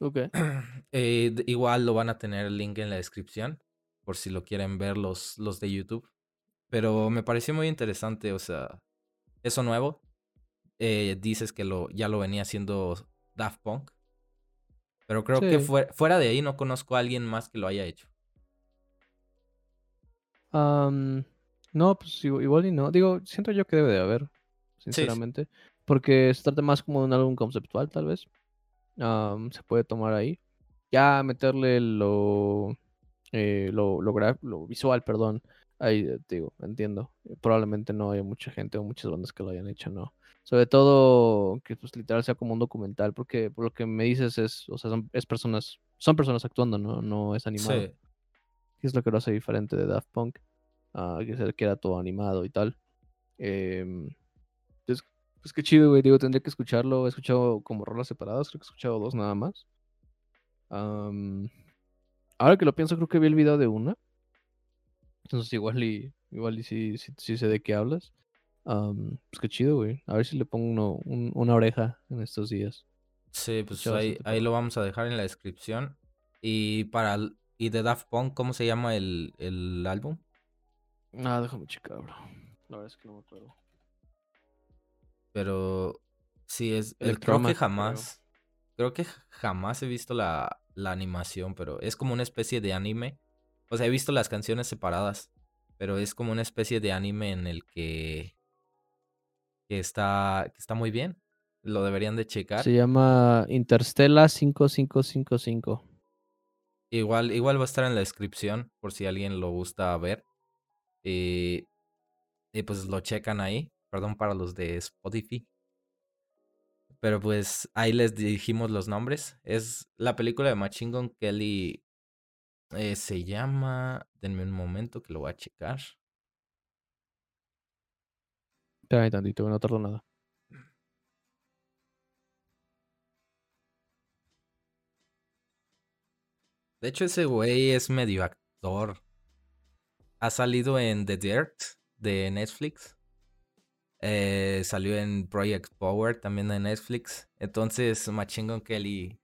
Ok. Eh, igual lo van a tener el link en la descripción por si lo quieren ver los, los de YouTube. Pero me pareció muy interesante, o sea, eso nuevo. Eh, dices que lo, ya lo venía haciendo Daft Punk. Pero creo que fuera de ahí no conozco a alguien más que lo haya hecho. Am, no, pues igu- igual y no. Digo, siento yo que debe de haber, sí. sinceramente. Porque se trata más como de un álbum conceptual, tal vez. Am, se puede tomar ahí. Ya meterle lo, eh, lo, lo, lo visual, perdón. Ahí, eh, te digo, entiendo. Eh, Probablemente no haya mucha gente o muchas bandas que lo hayan hecho, ¿no? Sobre todo que pues literal sea como un documental, porque por lo que me dices es, o sea, son, es personas, son personas actuando, ¿no? No es animado. Sí. es lo que lo hace diferente de Daft Punk, ah, que queda todo animado y tal. Entonces, pues qué chido, güey. Digo, tendría que escucharlo. He escuchado como rolas separadas, creo que he escuchado dos nada más. Am, ahora que lo pienso, creo que vi el video de una. Entonces igual y, igual y sí, sí, sí sé de qué hablas. Am, pues qué chido, güey. A ver si le pongo uno- un- una oreja en estos días. Sí, pues ahí, ahí lo vamos a dejar en la descripción. Y para el- y de Daft Punk, ¿cómo se llama el, el álbum? Ah, déjame checar, bro. La verdad es que no me acuerdo. Pero sí es, el, creo que jamás, creo que jamás he visto la, la animación, pero es como una especie de anime. O sea, he visto las canciones separadas, pero es como una especie de anime en el que, que está, que está muy bien. Lo deberían de checar. Se llama Interstella 5555. Igual, igual va a estar en la descripción por si alguien lo gusta ver. Y, y pues lo checan ahí. Perdón para los de Spotify. Pero pues ahí les dijimos los nombres. Es la película de Machine Gun Kelly. eh, se llama. Denme un momento que lo voy a checar. Espérame tantito, no tardo nada. De hecho, ese güey es medio actor. Ha salido en The Dirt de Netflix. Eh, salió en Project Power también de Netflix. Entonces, Machine Kelly.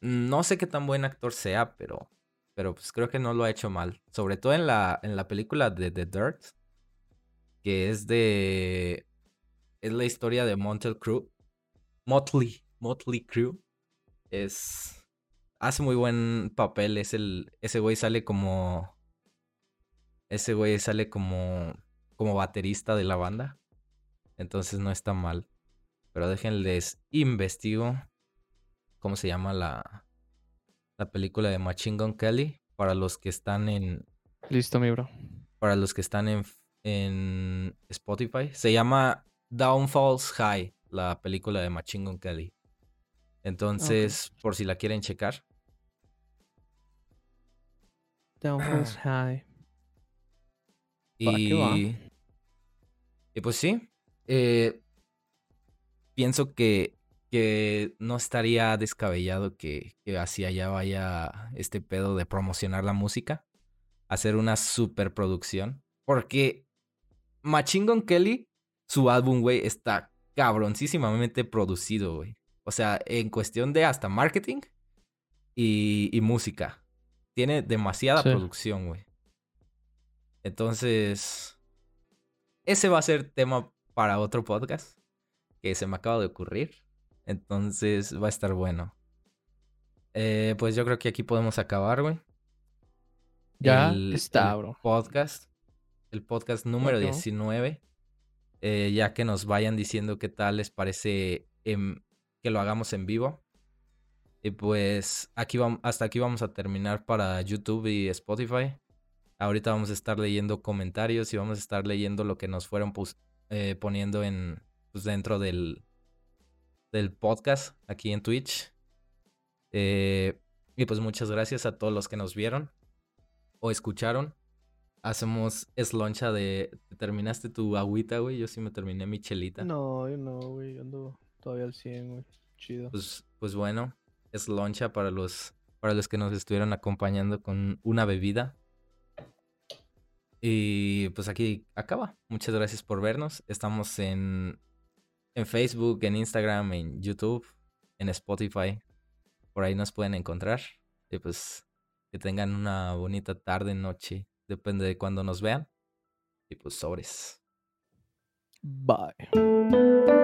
No sé qué tan buen actor sea, pero. Pero pues creo que no lo ha hecho mal. Sobre todo en la, en la película de The Dirt. Que es de. Es la historia de Motley Crue. Motley. Motley Crue. Es. Hace muy buen papel. Es el. Ese güey sale como. Ese güey sale como. Como baterista de la banda. Entonces no está mal. Pero déjenles investigo. ¿Cómo se llama la. La película de Machine Gun Kelly? Para los que están en. Listo, mi bro. Para los que están en, en Spotify. Se llama Downfalls High. La película de Machine Gun Kelly. Entonces, por si la quieren checar. Downfalls High. Y, y pues sí, eh, pienso que, que no estaría descabellado que, que hacia allá vaya este pedo de promocionar la música, hacer una superproducción, porque Machine Gun Kelly, su álbum, güey, está cabroncísimamente producido, güey. O sea, en cuestión de hasta marketing y, y música. Tiene demasiada Sí. producción, güey. Entonces, ese va a ser tema para otro podcast que se me acaba de ocurrir. Entonces, va a estar bueno. Eh, pues yo creo que aquí podemos acabar, güey. Ya el- está, el bro. Podcast. El podcast número Ok. 19. eh, ya que nos vayan diciendo qué tal les parece em, que lo hagamos en vivo. Y pues aquí vamos, hasta aquí vamos a terminar para YouTube y Spotify. Ahorita vamos a estar leyendo comentarios y vamos a estar leyendo lo que nos fueron eh, poniendo en pues, dentro del, del podcast aquí en Twitch. Eh, y pues muchas gracias a todos los que nos vieron o escucharon. Hacemos esloncha de... ¿te ¿Terminaste tu agüita, güey? Yo sí me terminé mi chelita. No, yo no, güey. yo Ando todavía al 100, güey. Chido. Pues, pues bueno, es loncha para los, para los que nos estuvieron acompañando con una bebida. Y pues aquí acaba. Muchas gracias por vernos. Estamos en, en Facebook, en Instagram, en YouTube, en Spotify. Por ahí nos pueden encontrar. Y pues que tengan una bonita tarde, noche. Depende de cuándo nos vean. Y pues sobres. Bye.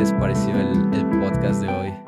les pareció el, el podcast de hoy.